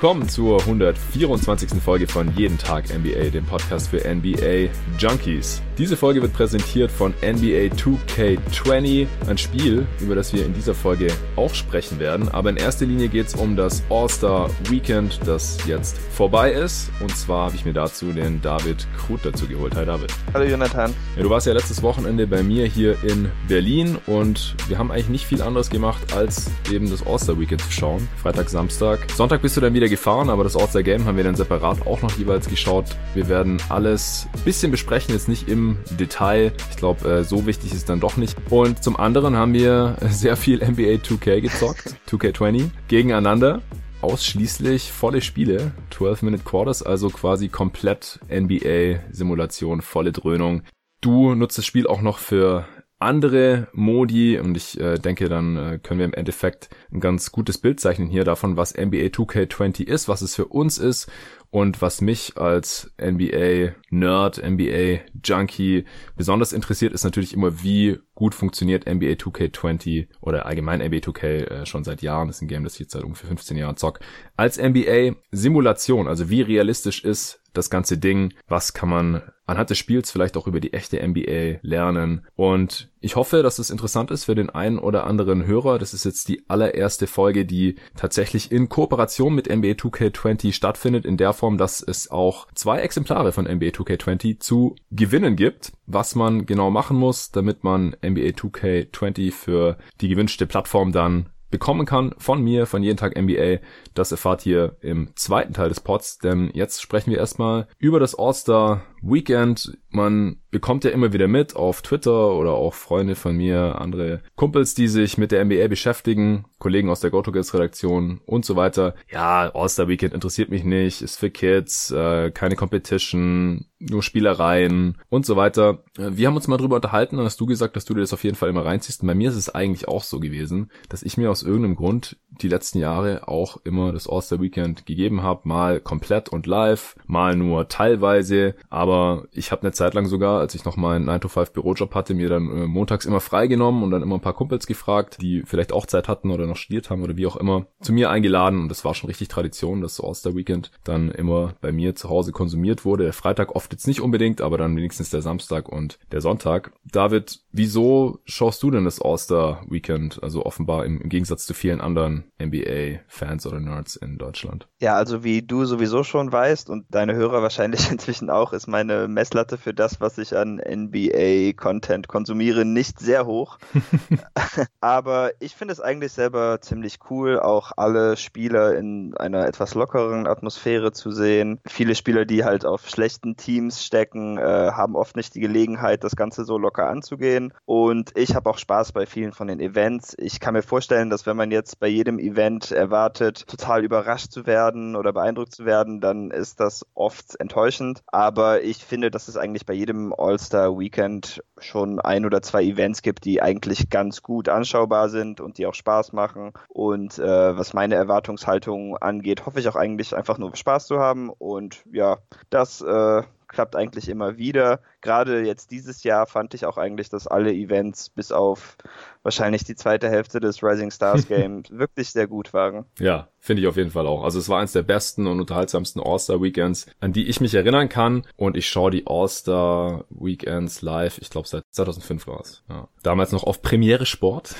willkommen zur 124. Folge von Jeden Tag NBA, dem Podcast für NBA Junkies. Diese Folge wird präsentiert von NBA 2K20, ein Spiel, über das wir in dieser Folge auch sprechen werden. Aber in erster Linie geht es um das All-Star Weekend, das jetzt vorbei ist. Und zwar habe ich mir dazu den David Krut dazu geholt. Hi David. Hallo Jonathan. Ja, du warst ja letztes Wochenende bei mir hier in Berlin und wir haben eigentlich nicht viel anderes gemacht, als eben das All-Star Weekend zu schauen. Freitag, Samstag. Sonntag bist du dann wieder gefahren, aber das All-Star Game haben wir dann separat auch noch jeweils geschaut. Wir werden alles ein bisschen besprechen, jetzt nicht im Detail. Ich glaube, äh, so wichtig ist dann doch nicht. Und zum anderen haben wir sehr viel NBA 2K gezockt, 2K20, gegeneinander ausschließlich volle Spiele, 12-Minute Quarters, also quasi komplett NBA-Simulation, volle Dröhnung. Du nutzt das Spiel auch noch für andere Modi und ich äh, denke, dann äh, können wir im Endeffekt ein ganz gutes Bild zeichnen hier davon, was NBA 2K20 ist, was es für uns ist und was mich als NBA-Nerd, NBA-Junkie besonders interessiert, ist natürlich immer, wie gut funktioniert NBA 2K20 oder allgemein NBA 2K äh, schon seit Jahren. Das ist ein Game, das ich jetzt seit ungefähr 15 Jahren zock. Als NBA-Simulation, also wie realistisch ist das ganze Ding, was kann man anhand des Spiels vielleicht auch über die echte NBA lernen. Und ich hoffe, dass es interessant ist für den einen oder anderen Hörer. Das ist jetzt die allererste Folge, die tatsächlich in Kooperation mit NBA 2K20 stattfindet, in der Form, dass es auch zwei Exemplare von NBA 2K20 zu gewinnen gibt. Was man genau machen muss, damit man NBA 2K20 für die gewünschte Plattform dann bekommen kann von mir, von jeden Tag NBA. Das erfahrt ihr im zweiten Teil des Pods, denn jetzt sprechen wir erstmal über das All-Star Weekend. Man bekommt ja immer wieder mit auf Twitter oder auch Freunde von mir, andere Kumpels, die sich mit der NBA beschäftigen, Kollegen aus der GoToGuys-Redaktion und so weiter. Ja, All-Star Weekend interessiert mich nicht, ist für Kids, äh, keine Competition, nur Spielereien und so weiter. Äh, wir haben uns mal drüber unterhalten, hast du gesagt, dass du dir das auf jeden Fall immer reinziehst. Und bei mir ist es eigentlich auch so gewesen, dass ich mir aus irgendeinem Grund die letzten Jahre auch immer das All-Star Weekend gegeben habe, mal komplett und live, mal nur teilweise, aber ich habe eine Zeit lang sogar, als ich noch meinen 9-to-5 Bürojob hatte, mir dann äh, montags immer freigenommen und dann immer ein paar Kumpels gefragt, die vielleicht auch Zeit hatten oder noch studiert haben oder wie auch immer, zu mir eingeladen und das war schon richtig Tradition, dass All-Star Weekend dann immer bei mir zu Hause konsumiert wurde. Der Freitag oft jetzt nicht unbedingt, aber dann wenigstens der Samstag und der Sonntag. David, wieso schaust du denn das All-Star Weekend? Also offenbar im, im Gegensatz zu vielen anderen NBA-Fans oder Nerds in Deutschland. Ja, also wie du sowieso schon weißt und deine Hörer wahrscheinlich inzwischen auch, ist meine Messlatte für das, was ich an NBA-Content konsumiere, nicht sehr hoch. Aber ich finde es eigentlich selber ziemlich cool, auch alle Spieler in einer etwas lockeren Atmosphäre zu sehen. Viele Spieler, die halt auf schlechten Teams stecken, äh, haben oft nicht die Gelegenheit, das Ganze so locker anzugehen. Und ich habe auch Spaß bei vielen von den Events. Ich kann mir vorstellen, dass wenn man jetzt bei jedem Event erwartet, total überrascht zu werden oder beeindruckt zu werden, dann ist das oft enttäuschend. Aber ich finde, dass es eigentlich bei jedem All-Star-Weekend schon ein oder zwei Events gibt, die eigentlich ganz gut anschaubar sind und die auch Spaß machen. Und äh, was meine Erwartungshaltung angeht, hoffe ich auch eigentlich einfach nur Spaß zu haben. Und ja, das äh, klappt eigentlich immer wieder. Gerade jetzt dieses Jahr fand ich auch eigentlich, dass alle Events bis auf wahrscheinlich die zweite Hälfte des Rising Stars Games wirklich sehr gut waren. Ja, finde ich auf jeden Fall auch. Also es war eins der besten und unterhaltsamsten All-Star Weekends, an die ich mich erinnern kann. Und ich schaue die All-Star Weekends live, ich glaube seit 2005 war es. Ja. Damals noch auf Premiere Sport.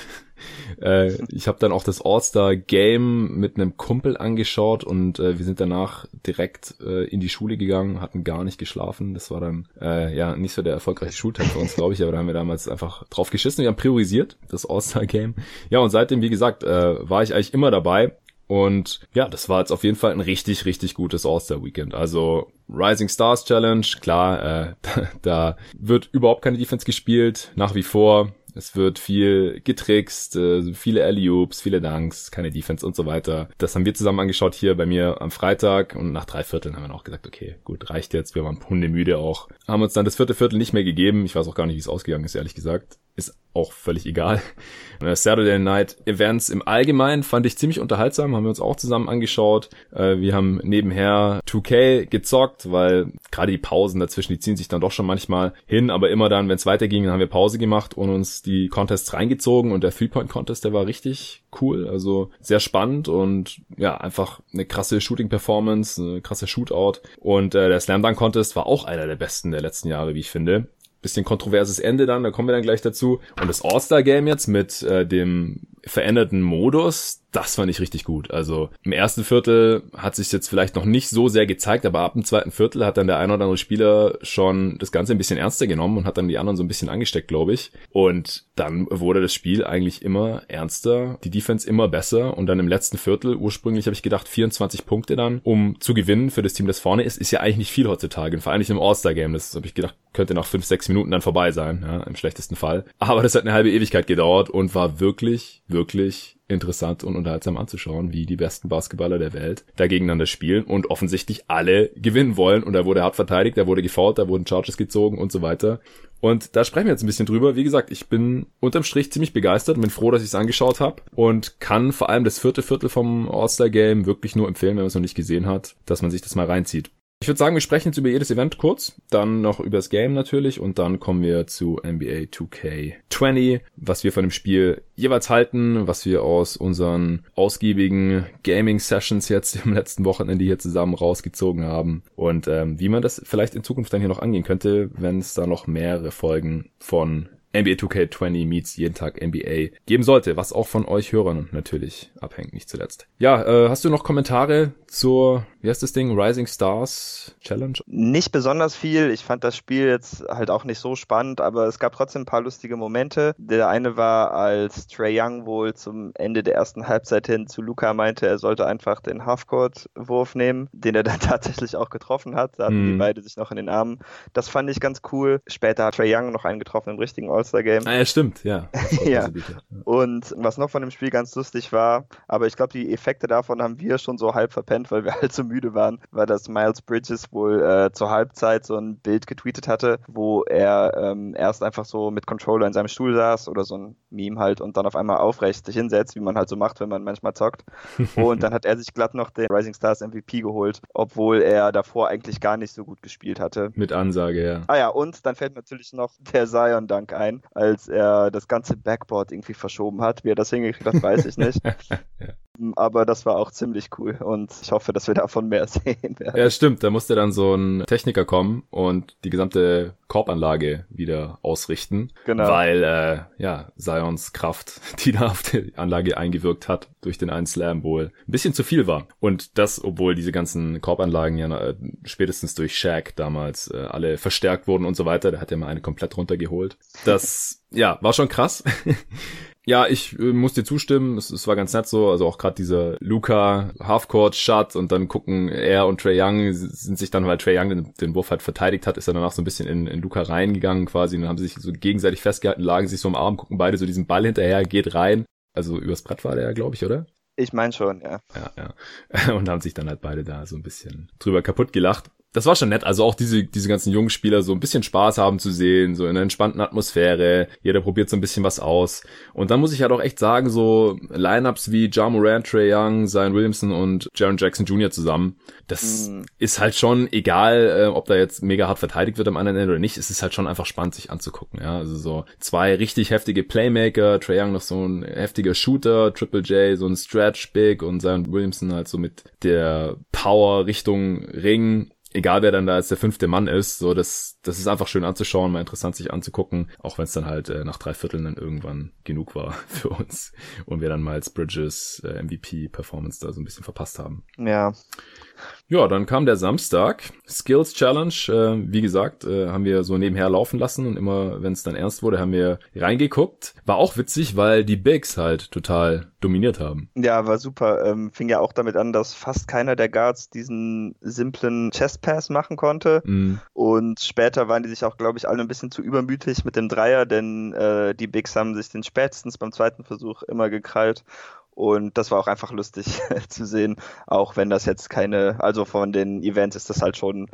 äh, ich habe dann auch das All-Star-Game mit einem Kumpel angeschaut und äh, wir sind danach direkt äh, in die Schule gegangen, hatten gar nicht geschlafen. Das war dann äh, ja nicht so der erfolgreiche Schultag für uns, glaube ich, aber da haben wir damals einfach drauf geschissen. Wir haben priorisiert, das All-Star-Game. Ja, und seitdem, wie gesagt, äh, war ich eigentlich immer dabei. Und ja, das war jetzt auf jeden Fall ein richtig, richtig gutes All-Star-Weekend. Also Rising Stars Challenge, klar, äh, da, da wird überhaupt keine Defense gespielt, nach wie vor. Es wird viel getrickst, äh, viele Alley-Oops, viele Dunks, keine Defense und so weiter. Das haben wir zusammen angeschaut hier bei mir am Freitag und nach drei Vierteln haben wir auch gesagt, okay, gut, reicht jetzt. Wir waren hundemüde auch. Haben uns dann das vierte Viertel nicht mehr gegeben. Ich weiß auch gar nicht, wie es ausgegangen ist, ehrlich gesagt. Ist auch völlig egal. Äh, Saturday Night Events im Allgemeinen fand ich ziemlich unterhaltsam, haben wir uns auch zusammen angeschaut. Äh, wir haben nebenher 2K gezockt, weil gerade die Pausen dazwischen, die ziehen sich dann doch schon manchmal hin, aber immer dann, wenn es weiterging, dann haben wir Pause gemacht und uns die Contests reingezogen und der Three-Point-Contest, der war richtig cool, also sehr spannend und ja, einfach eine krasse Shooting-Performance, eine krasse Shootout und äh, der Slam Dunk Contest war auch einer der besten der letzten Jahre, wie ich finde bisschen kontroverses Ende dann, da kommen wir dann gleich dazu. Und das All-Star-Game jetzt mit äh, dem veränderten Modus, das fand ich richtig gut. Also im ersten Viertel hat sich jetzt vielleicht noch nicht so sehr gezeigt, aber ab dem zweiten Viertel hat dann der ein oder andere Spieler schon das Ganze ein bisschen ernster genommen und hat dann die anderen so ein bisschen angesteckt, glaube ich. Und dann wurde das Spiel eigentlich immer ernster, die Defense immer besser und dann im letzten Viertel, ursprünglich habe ich gedacht 24 Punkte dann, um zu gewinnen für das Team, das vorne ist, ist ja eigentlich nicht viel heutzutage. vor allem nicht im All-Star-Game, das habe ich gedacht, könnte nach fünf, sechs Minuten dann vorbei sein, ja, im schlechtesten Fall. Aber das hat eine halbe Ewigkeit gedauert und war wirklich, wirklich interessant und unterhaltsam anzuschauen, wie die besten Basketballer der Welt da gegeneinander spielen und offensichtlich alle gewinnen wollen. Und da wurde hart verteidigt, da wurde gefault, da wurden Charges gezogen und so weiter. Und da sprechen wir jetzt ein bisschen drüber. Wie gesagt, ich bin unterm Strich ziemlich begeistert und bin froh, dass ich es angeschaut habe und kann vor allem das vierte Viertel vom All-Star-Game wirklich nur empfehlen, wenn man es noch nicht gesehen hat, dass man sich das mal reinzieht. Ich würde sagen, wir sprechen jetzt über jedes Event kurz, dann noch über das Game natürlich und dann kommen wir zu NBA 2K20, was wir von dem Spiel jeweils halten, was wir aus unseren ausgiebigen Gaming-Sessions jetzt im letzten Wochenende hier zusammen rausgezogen haben und ähm, wie man das vielleicht in Zukunft dann hier noch angehen könnte, wenn es da noch mehrere Folgen von NBA 2K20 meets jeden Tag NBA geben sollte, was auch von euch Hörern natürlich abhängt, nicht zuletzt. Ja, äh, hast du noch Kommentare zur, wie heißt das Ding, Rising Stars Challenge? Nicht besonders viel. Ich fand das Spiel jetzt halt auch nicht so spannend, aber es gab trotzdem ein paar lustige Momente. Der eine war, als Trey Young wohl zum Ende der ersten Halbzeit hin zu Luca meinte, er sollte einfach den Halfcourt-Wurf nehmen, den er dann tatsächlich auch getroffen hat. Da hatten mm. die mhm. beide sich noch in den Armen. Das fand ich ganz cool. Später hat Trey Young noch einen getroffen im richtigen All-Star-Game. Ah ja, stimmt, ja. ja. Und was noch von dem Spiel ganz lustig war, aber ich glaube, die Effekte davon haben wir schon so halb verpennt, weil wir halt so müde waren, war, dass Miles Bridges wohl äh, zur Halbzeit so ein Bild getweetet hatte, wo er ähm, erst einfach so mit Controller in seinem Stuhl saß oder so ein Meme halt und dann auf einmal aufrecht sich hinsetzt, wie man halt so macht, wenn man manchmal zockt. Und dann hat er sich glatt noch den Rising Stars MVP geholt, obwohl er davor eigentlich gar nicht so gut gespielt hatte. Mit Ansage, ja. Ah ja, und dann fällt natürlich noch der Zion Dank ein ein, als er das ganze Backboard irgendwie verschoben hat. Wie er das hingekriegt hat, weiß ich nicht. ja. Aber das war auch ziemlich cool und ich hoffe, dass wir davon mehr sehen werden. Ja, stimmt. Da musste dann so ein Techniker kommen und die gesamte Korbanlage wieder ausrichten. Genau. Weil, äh, ja, Zions Kraft, die da auf die Anlage eingewirkt hat, durch den einen Slam wohl ein bisschen zu viel war. Und das, obwohl diese ganzen Korbanlagen ja äh, spätestens durch Shaq damals äh, alle verstärkt wurden und so weiter. Der hat ja mal eine komplett runtergeholt. Das, ja, war schon krass. Ja, ich äh, muss dir zustimmen. Es, es war ganz nett so. Also auch gerade dieser Luca Halfcourt Shot und dann gucken er und Trey Young sind sich dann, weil Trey Young den, den Wurf halt verteidigt hat, ist er danach so ein bisschen in, in Luca reingegangen quasi. Und dann haben sie sich so gegenseitig festgehalten, lagen sich so am Arm, gucken beide so diesen Ball hinterher, geht rein. Also übers Brett war der ja, glaube ich, oder? Ich meine schon, ja. Ja, ja. Und haben sich dann halt beide da so ein bisschen drüber kaputt gelacht das war schon nett. Also auch diese, diese ganzen jungen Spieler so ein bisschen Spaß haben zu sehen, so in einer entspannten Atmosphäre. Jeder probiert so ein bisschen was aus. Und dann muss ich halt auch echt sagen, so Lineups wie Ja Moran, Trey Young, Zion Williamson und Jaron Jackson Jr. zusammen. Das mhm. ist halt schon egal, äh, ob da jetzt mega hart verteidigt wird am anderen Ende oder nicht. Es ist halt schon einfach spannend, sich anzugucken. Ja, also so zwei richtig heftige Playmaker, Trey Young noch so ein heftiger Shooter, Triple J so ein Stretch Big und Zion Williamson halt so mit der Power Richtung Ring egal wer dann da als der fünfte Mann ist, so das, das ist einfach schön anzuschauen, mal interessant sich anzugucken, auch wenn es dann halt äh, nach drei Vierteln dann irgendwann genug war für uns und wir dann mal als Bridges äh, MVP-Performance da so ein bisschen verpasst haben. Ja. Ja, dann kam der Samstag. Skills Challenge, äh, wie gesagt, äh, haben wir so nebenher laufen lassen und immer, wenn es dann ernst wurde, haben wir reingeguckt. War auch witzig, weil die Bigs halt total dominiert haben. Ja, war super. Ähm, fing ja auch damit an, dass fast keiner der Guards diesen simplen Chest Pass machen konnte. Mm. Und später waren die sich auch, glaube ich, alle ein bisschen zu übermütig mit dem Dreier, denn äh, die Bigs haben sich den spätestens beim zweiten Versuch immer gekrallt. Und das war auch einfach lustig zu sehen, auch wenn das jetzt keine, also von den Events ist das halt schon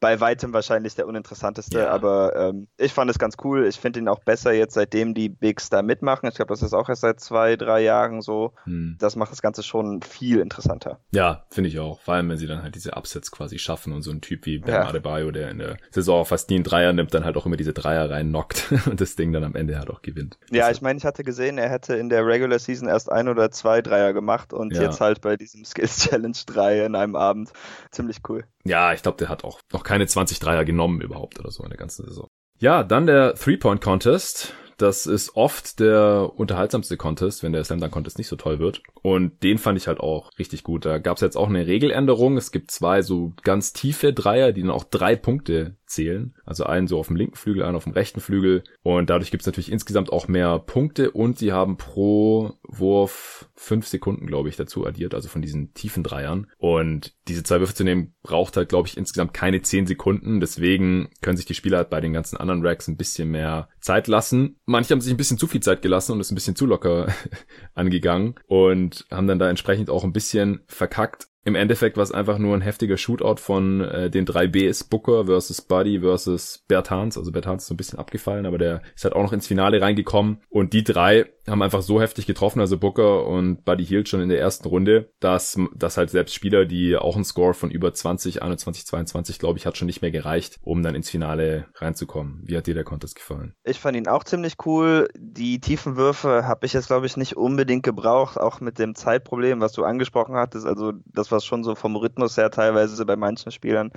bei weitem wahrscheinlich der uninteressanteste, Ja. aber ähm, ich fand es ganz cool. Ich finde ihn auch besser jetzt, seitdem die Bigs da mitmachen. Ich glaube, das ist auch erst seit zwei, drei Jahren so. Hm. Das macht das Ganze schon viel interessanter. Ja, finde ich auch. Vor allem, wenn sie dann halt diese Upsets quasi schaffen und so ein Typ wie Ben Ja. Adebayo, der in der Saison fast nie einen Dreier nimmt, dann halt auch immer diese Dreier reinnockt und das Ding dann am Ende halt auch gewinnt. Ja, Das- ich meine, ich hatte gesehen, er hätte in der Regular Season erst ein oder zwei Dreier gemacht und Ja. jetzt halt bei diesem Skills Challenge drei in einem Abend. Ziemlich cool. Ja, ich glaube, der hat auch noch keine 20 Dreier genommen überhaupt oder so in der ganzen Saison. Ja, dann der Three-Point-Contest. Das ist oft der unterhaltsamste Contest, wenn der Slam Dunk Contest nicht so toll wird. Und den fand ich halt auch richtig gut. Da gab es jetzt auch eine Regeländerung. Es gibt zwei so ganz tiefe Dreier, die dann auch drei Punkte zählen. Also einen so auf dem linken Flügel, einen auf dem rechten Flügel. Und dadurch gibt es natürlich insgesamt auch mehr Punkte und sie haben pro Wurf fünf Sekunden, glaube ich, dazu addiert, also von diesen tiefen Dreiern. Und diese zwei Würfe zu nehmen, braucht halt, glaube ich, insgesamt keine zehn Sekunden. Deswegen können sich die Spieler halt bei den ganzen anderen Racks ein bisschen mehr Zeit lassen. Manche haben sich ein bisschen zu viel Zeit gelassen und ist ein bisschen zu locker angegangen und haben dann da entsprechend auch ein bisschen verkackt. Im Endeffekt war es einfach nur ein heftiger Shootout von äh, den drei Bs, Booker versus Buddy versus Bertans. Also Bertans ist so ein bisschen abgefallen, aber der ist halt auch noch ins Finale reingekommen. Und die drei haben einfach so heftig getroffen, also Booker und Buddy Hield schon in der ersten Runde, dass, dass halt selbst Spieler, die auch einen Score von über 20, 21, 22, glaube ich, hat schon nicht mehr gereicht, um dann ins Finale reinzukommen. Wie hat dir der Contest gefallen? Ich fand ihn auch ziemlich cool. Die tiefen Würfe habe ich jetzt, glaube ich, nicht unbedingt gebraucht, auch mit dem Zeitproblem, was du angesprochen hattest. Also das war schon so vom Rhythmus her teilweise bei manchen Spielern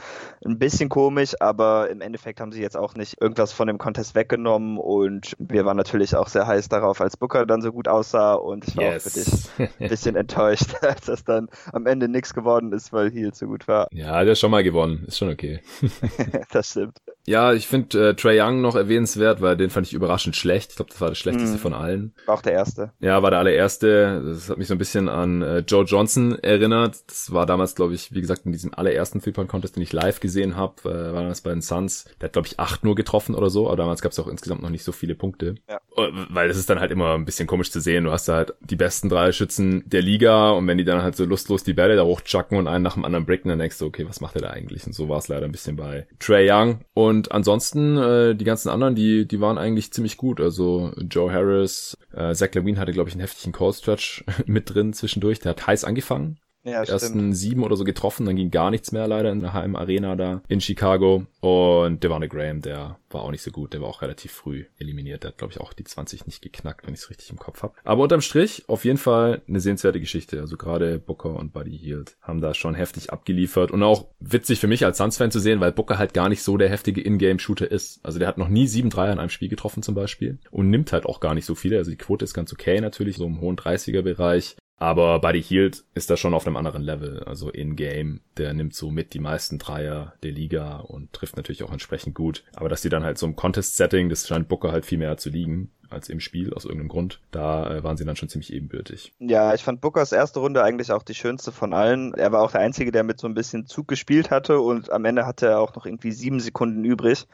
ein bisschen komisch, aber im Endeffekt haben sie jetzt auch nicht irgendwas von dem Contest weggenommen und wir waren natürlich auch sehr heiß darauf, als Booker dann so gut aussah und ich war auch für dich ein bisschen enttäuscht, als das dann am Ende nichts geworden ist, weil Heal so gut war. ja, der hat schon mal gewonnen. Ist schon okay. das stimmt. Ja, ich finde äh, Trey Young noch erwähnenswert, weil den fand ich überraschend schlecht. Ich glaube, das war der schlechteste Mhm. von allen. War auch der erste. Ja, war der allererste. Das hat mich so ein bisschen an äh, Joe Johnson erinnert. Das war damals, glaube ich, wie gesagt, in diesem allerersten Three-Point-Contest, den ich live gesehen habe, äh, war damals bei den Suns. Der hat, glaube ich, acht nur getroffen oder so, aber damals gab es auch insgesamt noch nicht so viele Punkte. Ja. Äh, Weil das ist dann halt immer ein bisschen komisch zu sehen. Du hast da halt die besten drei Schützen der Liga und wenn die dann halt so lustlos die Bälle da hochchucken und einen nach dem anderen bricken, dann denkst du, okay, was macht er da eigentlich? Und so war es leider ein bisschen bei Trey Young. Und ansonsten, äh, die ganzen anderen, die, die waren eigentlich ziemlich gut. Also Joe Harris, äh, Zach Levine hatte, glaube ich, einen heftigen Cold Stretch mit drin zwischendurch. Der hat heiß angefangen. Ja, stimmt. ersten sieben oder so getroffen, dann ging gar nichts mehr leider in der HM Arena da in Chicago. Und Devonne Graham, der war auch nicht so gut, der war auch relativ früh eliminiert. Der hat, glaube ich, auch die 20 nicht geknackt, wenn ich es richtig im Kopf habe. Aber unterm Strich auf jeden Fall eine sehenswerte Geschichte. Also gerade Booker und Buddy Hield haben da schon heftig abgeliefert. Und auch witzig für mich als Suns-Fan zu sehen, weil Booker halt gar nicht so der heftige Ingame-Shooter ist. Also der hat noch nie sieben Dreier in einem Spiel getroffen zum Beispiel und nimmt halt auch gar nicht so viele. Also die Quote ist ganz okay natürlich, so im hohen 30er-Bereich. Aber Buddy Hield ist da schon auf einem anderen Level. Also in-game, der nimmt so mit die meisten Dreier der Liga und trifft natürlich auch entsprechend gut. Aber dass die dann halt so im Contest-Setting, das scheint Booker halt viel mehr zu liegen als im Spiel, aus irgendeinem Grund. Da äh, waren sie dann schon ziemlich ebenbürtig. Ja, ich fand Bookers erste Runde eigentlich auch die schönste von allen. Er war auch der Einzige, der mit so ein bisschen Zug gespielt hatte und am Ende hatte er auch noch irgendwie sieben Sekunden übrig.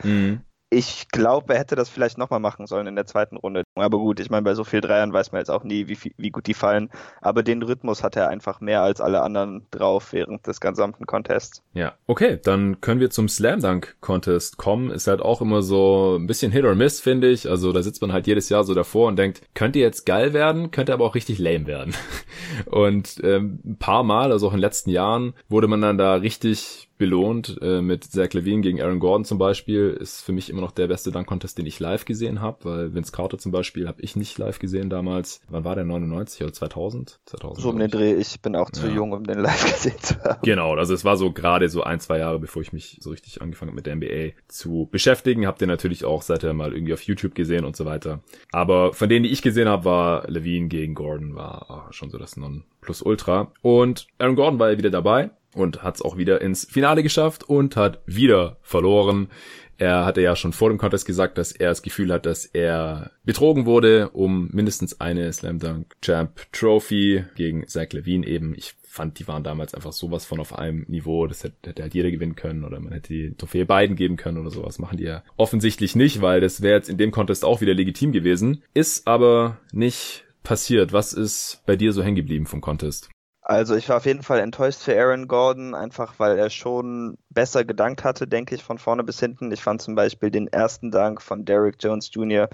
Ich glaube, er hätte das vielleicht nochmal machen sollen in der zweiten Runde. Aber gut, ich meine, bei so viel Dreiern weiß man jetzt auch nie, wie, wie gut die fallen. Aber den Rhythmus hat er einfach mehr als alle anderen drauf während des gesamten Contests. Ja, okay, dann können wir zum Slam Dunk Contest kommen. Ist halt auch immer so ein bisschen Hit or Miss, finde ich. Also da sitzt man halt jedes Jahr so davor und denkt, könnte jetzt geil werden, könnte aber auch richtig lame werden. Und ähm, ein paar Mal, also auch in den letzten Jahren, wurde man dann da richtig belohnt äh, mit Zach Levine gegen Aaron Gordon zum Beispiel. Ist für mich immer noch der beste Dunk-Contest, den ich live gesehen habe, weil Vince Carter zum Beispiel habe ich nicht live gesehen damals. Wann war der? 99 oder 2000? 2000 So um den. Dreh, ich bin auch zu Ja. jung, um den live gesehen zu haben. Genau, also es war so gerade so ein, zwei Jahre, bevor ich mich so richtig angefangen habe mit der NBA zu beschäftigen. Habt ihr natürlich auch seither mal irgendwie auf YouTube gesehen und so weiter. Aber von denen, die ich gesehen habe, war Levine gegen Gordon, war schon so das Non-Plus-Ultra. Und Aaron Gordon war ja wieder dabei und hat es auch wieder ins Finale geschafft und hat wieder verloren. Er hatte ja schon vor dem Contest gesagt, dass er das Gefühl hat, dass er betrogen wurde um mindestens eine Slam Dunk Champ Trophy gegen Zach Levine eben. Ich fand, die waren damals einfach sowas von auf einem Niveau, das hätte, hätte halt jeder gewinnen können oder man hätte die Trophäe beiden geben können oder sowas. Machen die ja offensichtlich nicht, weil das wäre jetzt in dem Contest auch wieder legitim gewesen. Ist aber nicht passiert. Was ist bei dir so hängen geblieben vom Contest? Also ich war auf jeden Fall enttäuscht für Aaron Gordon, einfach weil er schon besser gedankt hatte, denke ich, von vorne bis hinten. Ich fand zum Beispiel den ersten Dank von Derrick Jones Jr.